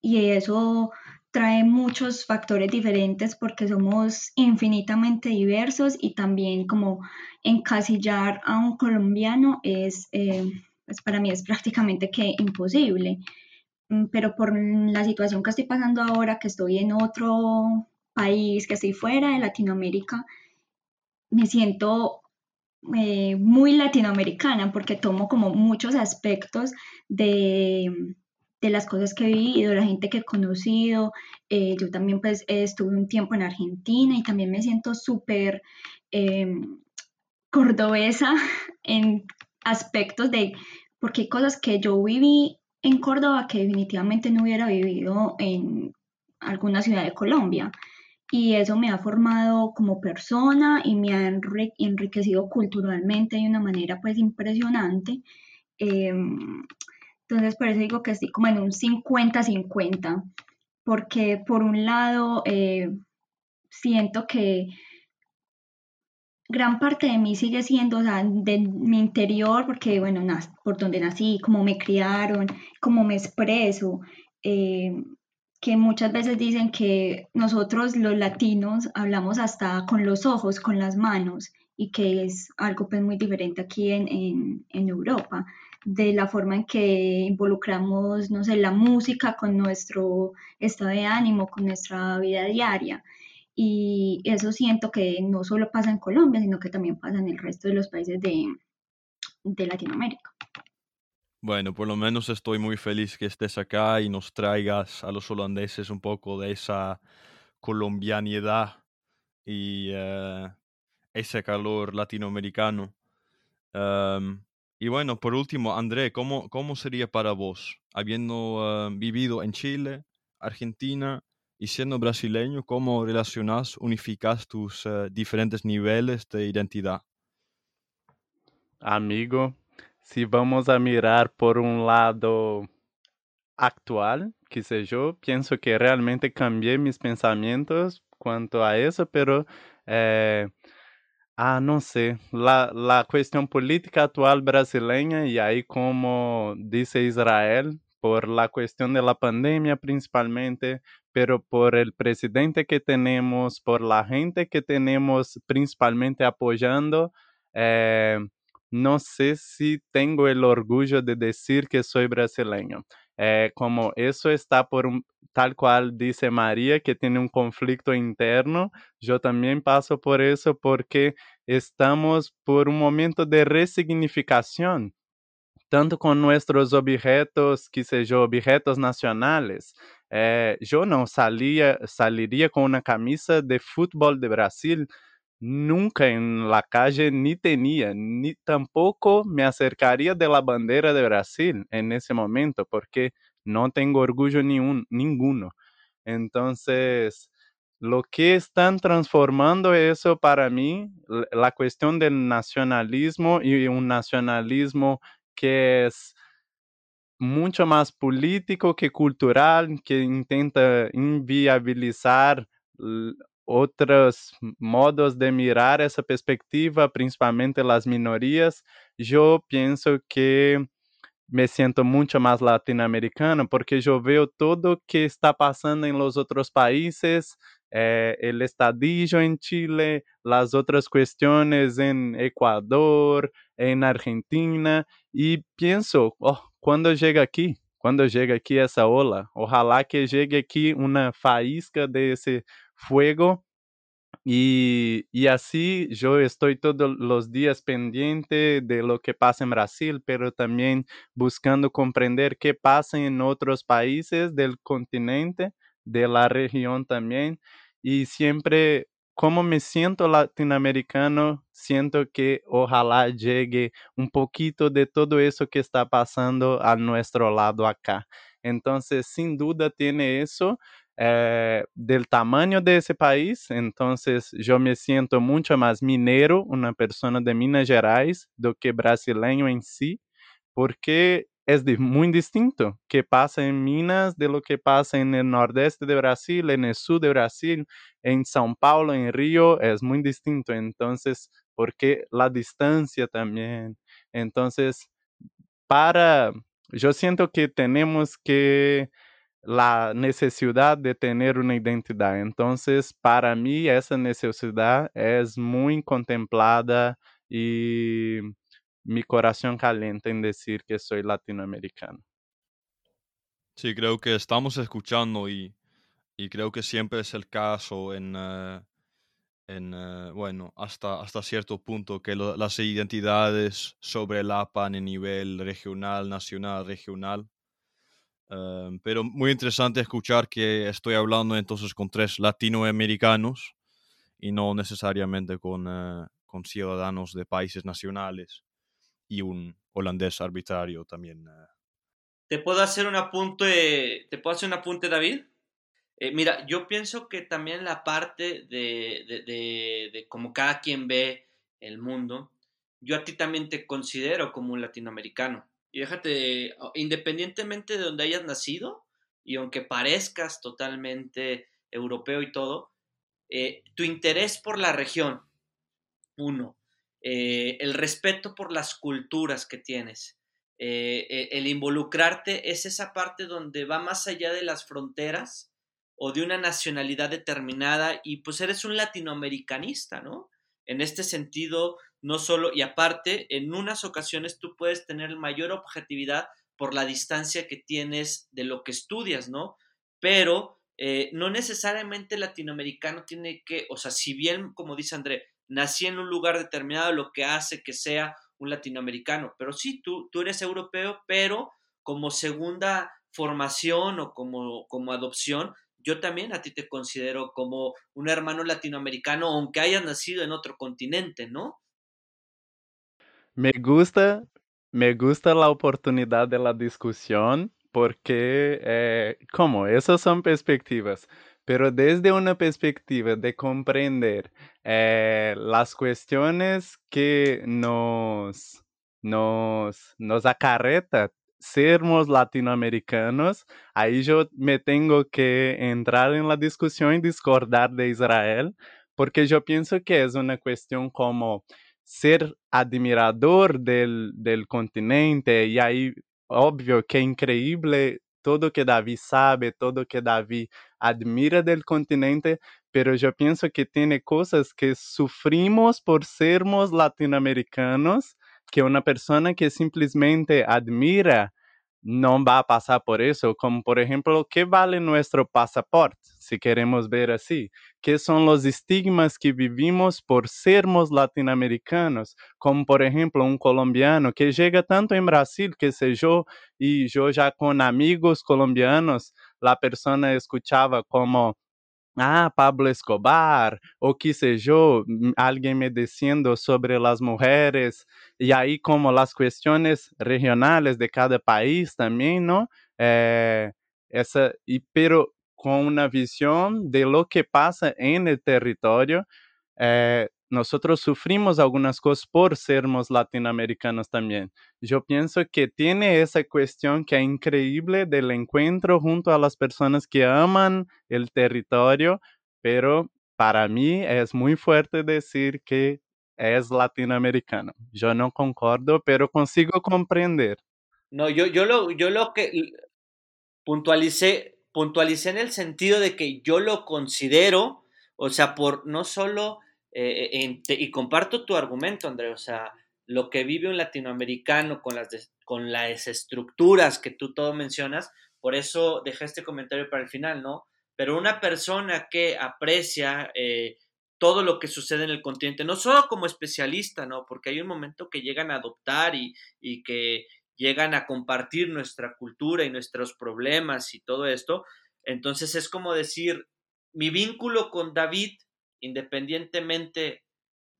y eso trae muchos factores diferentes porque somos infinitamente diversos y también como encasillar a un colombiano es, eh, pues para mí es prácticamente que imposible. Mm, pero por la situación que estoy pasando ahora, que estoy en otro país, que estoy fuera de Latinoamérica, me siento eh, muy latinoamericana porque tomo como muchos aspectos de, de, las cosas que he vivido, la gente que he conocido. Eh, yo también pues estuve un tiempo en Argentina y también me siento súper em, cordobesa en aspectos de, porque hay cosas que yo viví en Córdoba que definitivamente no hubiera vivido en alguna ciudad de Colombia. Y eso me ha formado como persona y me ha enriquecido culturalmente de una manera pues impresionante. Em, entonces por eso digo que estoy como en un 50-50, porque por un lado eh, siento que gran parte de mí sigue siendo, o sea, de mi interior, porque, bueno, por donde nací, cómo me criaron, cómo me expreso, eh, que muchas veces dicen que nosotros los latinos hablamos hasta con los ojos, con las manos, y que es algo pues muy diferente aquí en, en, en Europa, de la forma en que involucramos, no sé, la música con nuestro estado de ánimo, con nuestra vida diaria. Y eso siento que no solo pasa en Colombia, sino que también pasa en el resto de los países de, de Latinoamérica. Bueno, por lo menos estoy muy feliz que estés acá y nos traigas a los holandeses un poco de esa colombianidad y eh, ese calor latinoamericano. Em, y bueno, por último, André, ¿cómo, cómo sería para vos, habiendo eh, vivido en Chile, Argentina y siendo brasileño, ¿cómo relacionas, unificas tus uh, diferentes niveles de identidad? Amigo, se vamos a mirar por um lado actual, seja eu, penso que realmente cambiei meus pensamentos quanto a isso, pero eh, ah, não sei, la, la questão política atual brasileira e aí como disse Israel, por la questão da pandemia principalmente, pero por el presidente que tenemos, por la gente que tenemos principalmente apoyando, eh, no sé si tengo el orgullo de decir que soy brasileño. Eh, como eso está por un, tal cual dice María, que tiene un conflicto interno, yo también paso por eso porque estamos por un momento de resignificación tanto com nossos objetos, que sejam objetos nacionais. Eh, eu não salia, saliria com uma camisa de futebol de Brasil, nunca em la calle ni tenía, ni tampoco me acercaría de la bandera de Brasil en ese momento, porque no tengo orgullo ni un, ninguno. Entonces, lo que están transformando eso para mí, la cuestión del nacionalismo y un nacionalismo que es mucho más político que cultural, que intenta inviabilizar outros modos de mirar essa perspectiva, principalmente as minorias, eu penso que me sinto muito mais latino-americano porque eu vejo tudo que está passando em los outros países, eh, el estadillo en Chile, las otras cuestiones en Ecuador, en Argentina, y pienso, oh, cuando llega aquí, quando chega aqui essa ola, ojalá que chegue aqui uma faísca desse fuego y, y, así yo estoy todos los días pendiente de lo que pasa en Brasil, pero también buscando comprender qué pasa en otros países del continente de la región también y siempre como me siento latinoamericano, siento que ojalá llegue un poquito de todo eso que está pasando a nuestro lado acá. Entonces, sin duda tiene eso eh, del tamaño de ese país. Entonces, yo me siento mucho más minero, una persona de Minas Gerais, do que brasileño en sí, porque es muy distinto que pasa en Minas de lo que pasa en el nordeste de Brasil, en el sur de Brasil, en São Paulo, en Río, es muy distinto. Entonces, porque la distancia también. Entonces, para, yo siento que tenemos que la necesidad de tener una identidad. Entonces, para mí, esa necesidad es muy contemplada y mi corazón caliente en decir que soy latinoamericano. Sí, creo que estamos escuchando y, y creo que siempre es el caso en, uh, en uh, bueno, hasta, hasta cierto punto que las identidades sobrelapan en nivel regional, nacional, regional. Uh, pero muy interesante escuchar que estoy hablando entonces con tres latinoamericanos y no necesariamente con, con ciudadanos de países nacionales y un holandés arbitrario también. Eh. ¿Te puedo hacer un apunte, te puedo hacer un apunte, David? Eh, mira, yo pienso que también la parte de, de, de, cómo cada quien ve el mundo, yo a ti también te considero como un latinoamericano. Y déjate, independientemente de donde hayas nacido, y aunque parezcas totalmente europeo y todo, eh, tu interés por la región, uno, eh, el respeto por las culturas que tienes. Eh, eh, el involucrarte es esa parte donde va más allá de las fronteras o de una nacionalidad determinada y pues eres un latinoamericanista, ¿no? En este sentido, no solo, y aparte, en unas ocasiones tú puedes tener mayor objetividad por la distancia que tienes de lo que estudias, ¿no? Pero eh, no necesariamente latinoamericano tiene que, o sea, si bien, como dice André, nací en un lugar determinado, lo que hace que sea un latinoamericano, pero sí, tú, tú eres europeo, pero como segunda formación o como, como adopción, yo también a ti te considero como un hermano latinoamericano, aunque hayas nacido en otro continente, ¿no? Me gusta, me gusta la oportunidad de la discusión porque, eh, como, esas son perspectivas, pero desde una perspectiva de comprender eh, las cuestiones que nos, nos, nos acarreta sermos latinoamericanos, ahí yo me tengo que entrar en la discusión y discordar de Israel, porque yo pienso que es una cuestión como ser admirador del, del continente y ahí obvio que increíble todo que Davi sabe, todo que Davi admira del continente, pero yo pienso que tiene cosas que sufrimos por sermos latinoamericanos, que una persona que simplesmente admira não vai passar por isso, como por exemplo, o que vale nosso passaporte, se queremos ver assim, que são os estigmas que vivimos por sermos latino-americanos, como por exemplo, um colombiano que chega tanto em Brasil, que seja eu, e eu já com amigos colombianos, a pessoa escutava como ah, Pablo Escobar, o que seja, alguém me dizendo sobre as mulheres, e aí como as questões regionais de cada país também, não? Essa, e, pero com uma visão de lo que passa em território, é, nosotros sufrimos algunas cosas por sermos latinoamericanos también. Yo pienso que tiene esa cuestión que es increíble del encuentro junto a las personas que aman el territorio, pero para mí es muy fuerte decir que es latinoamericano. Yo no concordo, pero consigo comprender. No, yo, yo, lo, yo lo que puntualicé, puntualicé en el sentido de que yo lo considero, o sea, por no solo eh, eh, y comparto tu argumento, André, o sea, lo que vive un latinoamericano con las, con las estructuras que tú todo mencionas, por eso dejé este comentario para el final, ¿no? Pero una persona que aprecia eh, todo lo que sucede en el continente, no solo como especialista, ¿no? Porque hay un momento que llegan a adoptar y, y que llegan a compartir nuestra cultura y nuestros problemas y todo esto. Entonces es como decir, mi vínculo con David independientemente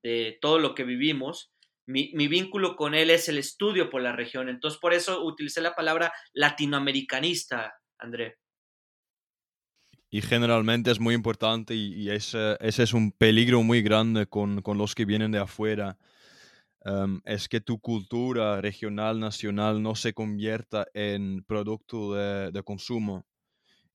de todo lo que vivimos, mi, vínculo con él es el estudio por la región. Entonces, por eso utilicé la palabra latinoamericanista, André. Y generalmente es muy importante y, ese, es un peligro muy grande con, los que vienen de afuera. Em, es que tu cultura regional, nacional, no se convierta en producto de, consumo.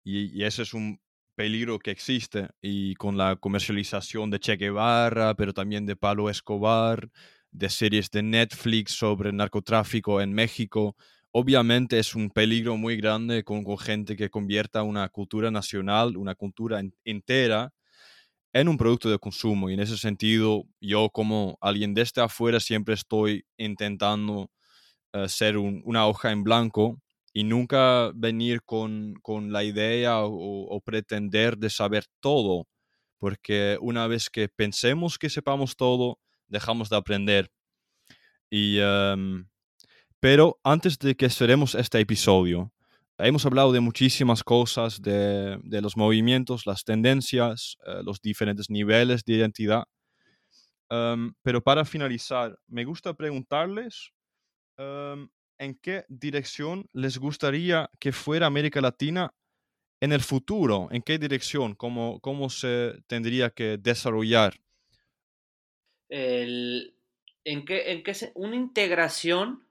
Y, ese es un peligro que existe y con la comercialización de Che Guevara, pero también de Pablo Escobar, de series de Netflix sobre narcotráfico en México, obviamente es un peligro muy grande con, gente que convierta una cultura nacional, una cultura entera, en un producto de consumo. Y en ese sentido, yo como alguien desde afuera siempre estoy intentando eh, ser una hoja en blanco y nunca venir con, la idea o, pretender de saber todo, porque una vez que pensemos que sepamos todo, dejamos de aprender. Y, em, pero antes de que cerremos este episodio, hemos hablado de muchísimas cosas, de, los movimientos, las tendencias, eh, los diferentes niveles de identidad. Em, pero para finalizar, me gusta preguntarles em, en qué dirección les gustaría que fuera América Latina en el futuro, en qué dirección, cómo, cómo se tendría que desarrollar. en qué, en qué una integración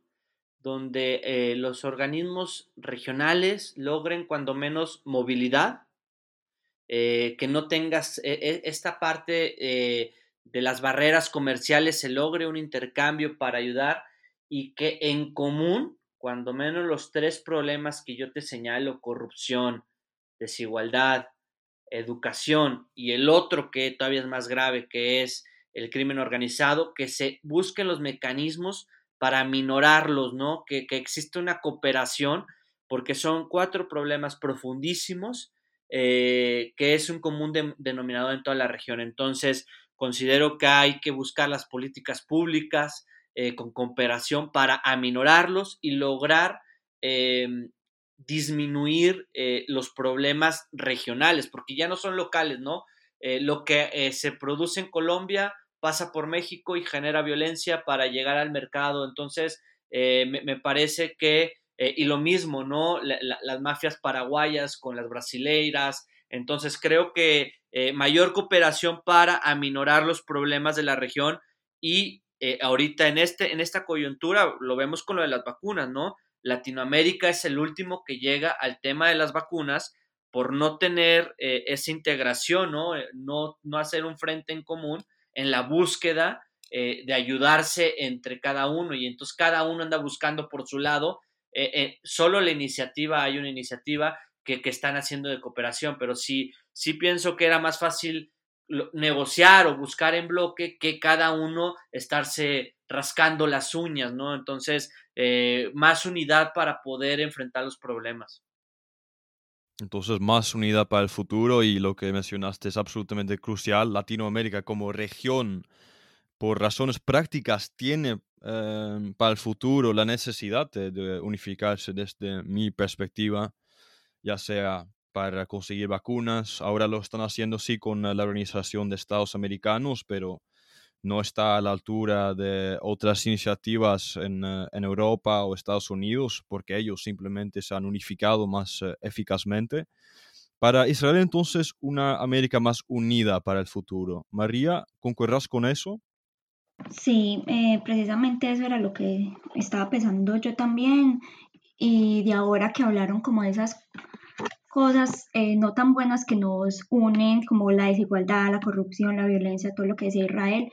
donde eh, los organismos regionales logren cuando menos movilidad, eh, que no tengas eh, esta parte de las barreras comerciales se logre un intercambio para ayudar y que en común, cuando menos los tres problemas que yo te señalo, corrupción, desigualdad, educación y el otro que todavía es más grave, que es el crimen organizado, que se busquen los mecanismos para minorarlos, ¿no? Que, que existe una cooperación, porque son cuatro problemas profundísimos, eh, que es un común denominador en toda la región. Entonces, considero que hay que buscar las políticas públicas eh, con cooperación para aminorarlos y lograr eh, disminuir los problemas regionales, porque ya no son locales, ¿no? lo que se produce en Colombia pasa por México y genera violencia para llegar al mercado. Entonces, eh, me, parece que, eh, y lo mismo, ¿no? las mafias paraguayas con las brasileiras. Entonces, creo que eh, mayor cooperación para aminorar los problemas de la región y ahorita en, este, en esta coyuntura lo vemos con lo de las vacunas, ¿no? Latinoamérica es el último que llega al tema de las vacunas por no tener esa integración, ¿no? ¿no? No hacer un frente en común en la búsqueda eh, de ayudarse entre cada uno y entonces cada uno anda buscando por su lado. Eh, eh, solo la iniciativa, hay una iniciativa que, están haciendo de cooperación, pero sí, sí pienso que era más fácil negociar o buscar en bloque que cada uno estarse rascando las uñas, ¿no? Entonces, más unidad para poder enfrentar los problemas. Entonces, más unidad para el futuro y lo que mencionaste es absolutamente crucial. Latinoamérica como región, por razones prácticas, tiene em, para el futuro la necesidad de, unificarse desde mi perspectiva, ya sea para conseguir vacunas. Ahora lo están haciendo sí con la Organización de Estados Americanos, pero no está a la altura de otras iniciativas en, eh, Europa o Estados Unidos, porque ellos simplemente se han unificado más eh, eficazmente. Para Israel entonces una América más unida para el futuro. María, ¿concuerdas con eso? Sí, eh, precisamente eso era lo que estaba pensando yo también. Y de ahora que hablaron como de esas cosas no tan buenas que nos unen, como la desigualdad, la corrupción, la violencia, todo lo que decía Israel,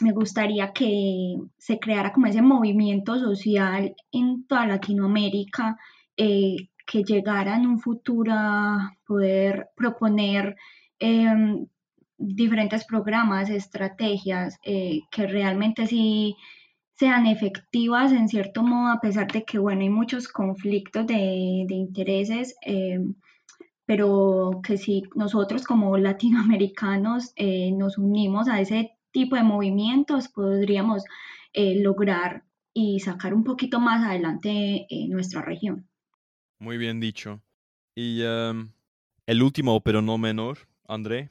me gustaría que se creara como ese movimiento social en toda Latinoamérica eh, que llegara en un futuro a poder proponer em, diferentes programas, estrategias eh, que realmente sí sean efectivas en cierto modo, a pesar de que, bueno, hay muchos conflictos de, de intereses, em, pero que si nosotros como latinoamericanos eh, nos unimos a ese tipo de movimientos podríamos eh, lograr y sacar un poquito más adelante eh, nuestra región. Muy bien dicho. Y em, el último, pero no menor, André.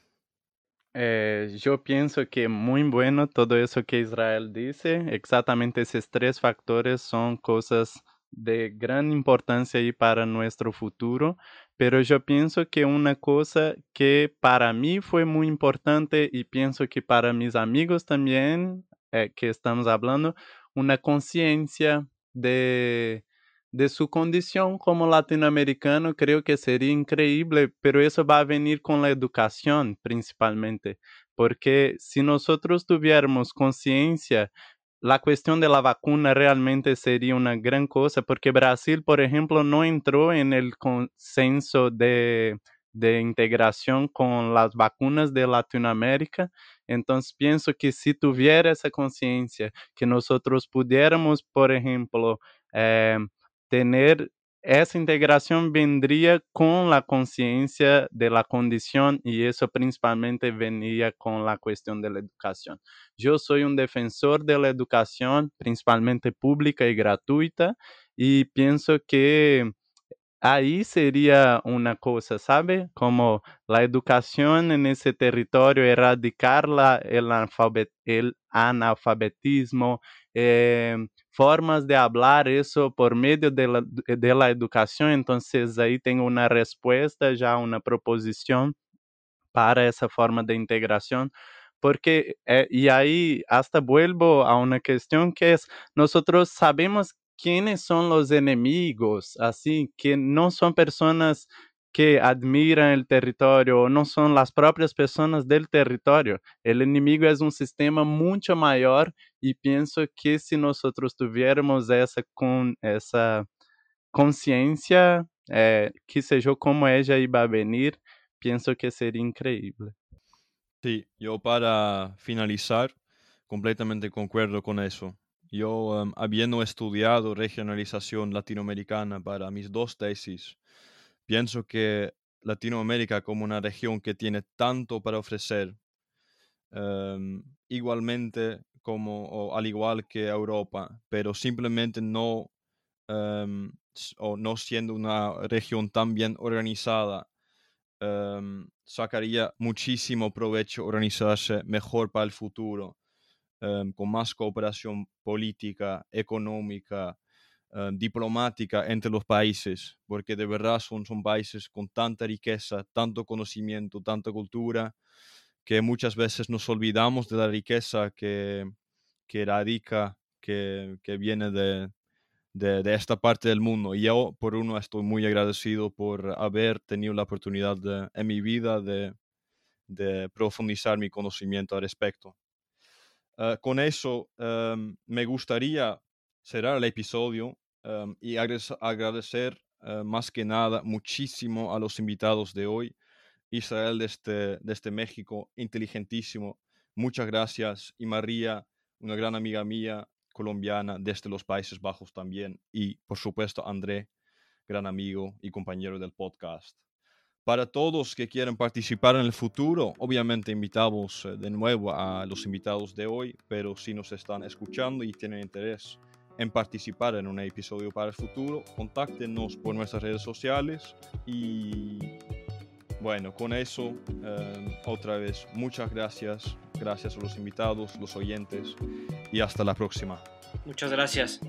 Eh, yo pienso que muy bueno todo eso que Israel dice. Exactamente esos tres factores son cosas de gran importancia ahí para nuestro futuro, pero yo pienso que una cosa que para mí fue muy importante y pienso que para mis amigos también, eh, que estamos hablando, una conciencia de, de su condición como latinoamericano, creo que sería increíble, pero eso va a venir con la educación principalmente, porque si nosotros tuviéramos conciencia la cuestión de la vacuna realmente sería una gran cosa, porque Brasil, por ejemplo, no entró en el consenso de, de integración con las vacunas de Latinoamérica. Entonces pienso que si tuviera esa conciencia, que nosotros pudiéramos, por ejemplo, eh, tener esa integración vendría con la conciencia de la condición y eso principalmente venía con la cuestión de la educación. Yo soy un defensor de la educación, principalmente pública y gratuita, y pienso que ahí sería una cosa, ¿sabe? Como la educación en ese territorio, erradicar el, analfabetismo, eh, formas de hablar eso por medio de la, de la educación. Entonces ahí tengo una respuesta, ya una proposición para esa forma de integración porque, eh, y ahí hasta vuelvo a una cuestión que es, nosotros sabemos quiénes son los enemigos, así que no son personas que admiran el territorio, no son las propias personas del territorio. El enemigo es un sistema mucho mayor y pienso que si nosotros tuviéramos esa, con, esa conciencia, eh, que sé yo cómo ella iba a venir, pienso que sería increíble. Sí, yo para finalizar, completamente concuerdo con eso. Yo, em, habiendo estudiado regionalización latinoamericana para mis dos tesis, pienso que Latinoamérica como una región que tiene tanto para ofrecer, em, igualmente como, o al igual que Europa, pero simplemente no, em, o no siendo una región tan bien organizada sacaría muchísimo provecho organizarse mejor para el futuro, em, con más cooperación política, económica, em, diplomática entre los países, porque de verdad son, son países con tanta riqueza, tanto conocimiento, tanta cultura, que muchas veces nos olvidamos de la riqueza que, que radica, que, que viene de, de, esta parte del mundo. Y yo, por uno, estoy muy agradecido por haber tenido la oportunidad en mi vida de, profundizar mi conocimiento al respecto. Ah, con eso, em, me gustaría cerrar el episodio em, y agradecer eh, más que nada muchísimo a los invitados de hoy. Israel desde, desde México, inteligentísimo. Muchas gracias. Y María, una gran amiga mía, colombiana desde los Países Bajos también y por supuesto André, gran amigo y compañero del podcast. Para todos que quieran participar en el futuro, obviamente invitamos eh, de nuevo a los invitados de hoy, pero si nos están escuchando y tienen interés en participar en un episodio para el futuro, contáctenos por nuestras redes sociales y bueno, con eso, em, otra vez, muchas gracias. Gracias a los invitados, los oyentes y hasta la próxima. Muchas gracias.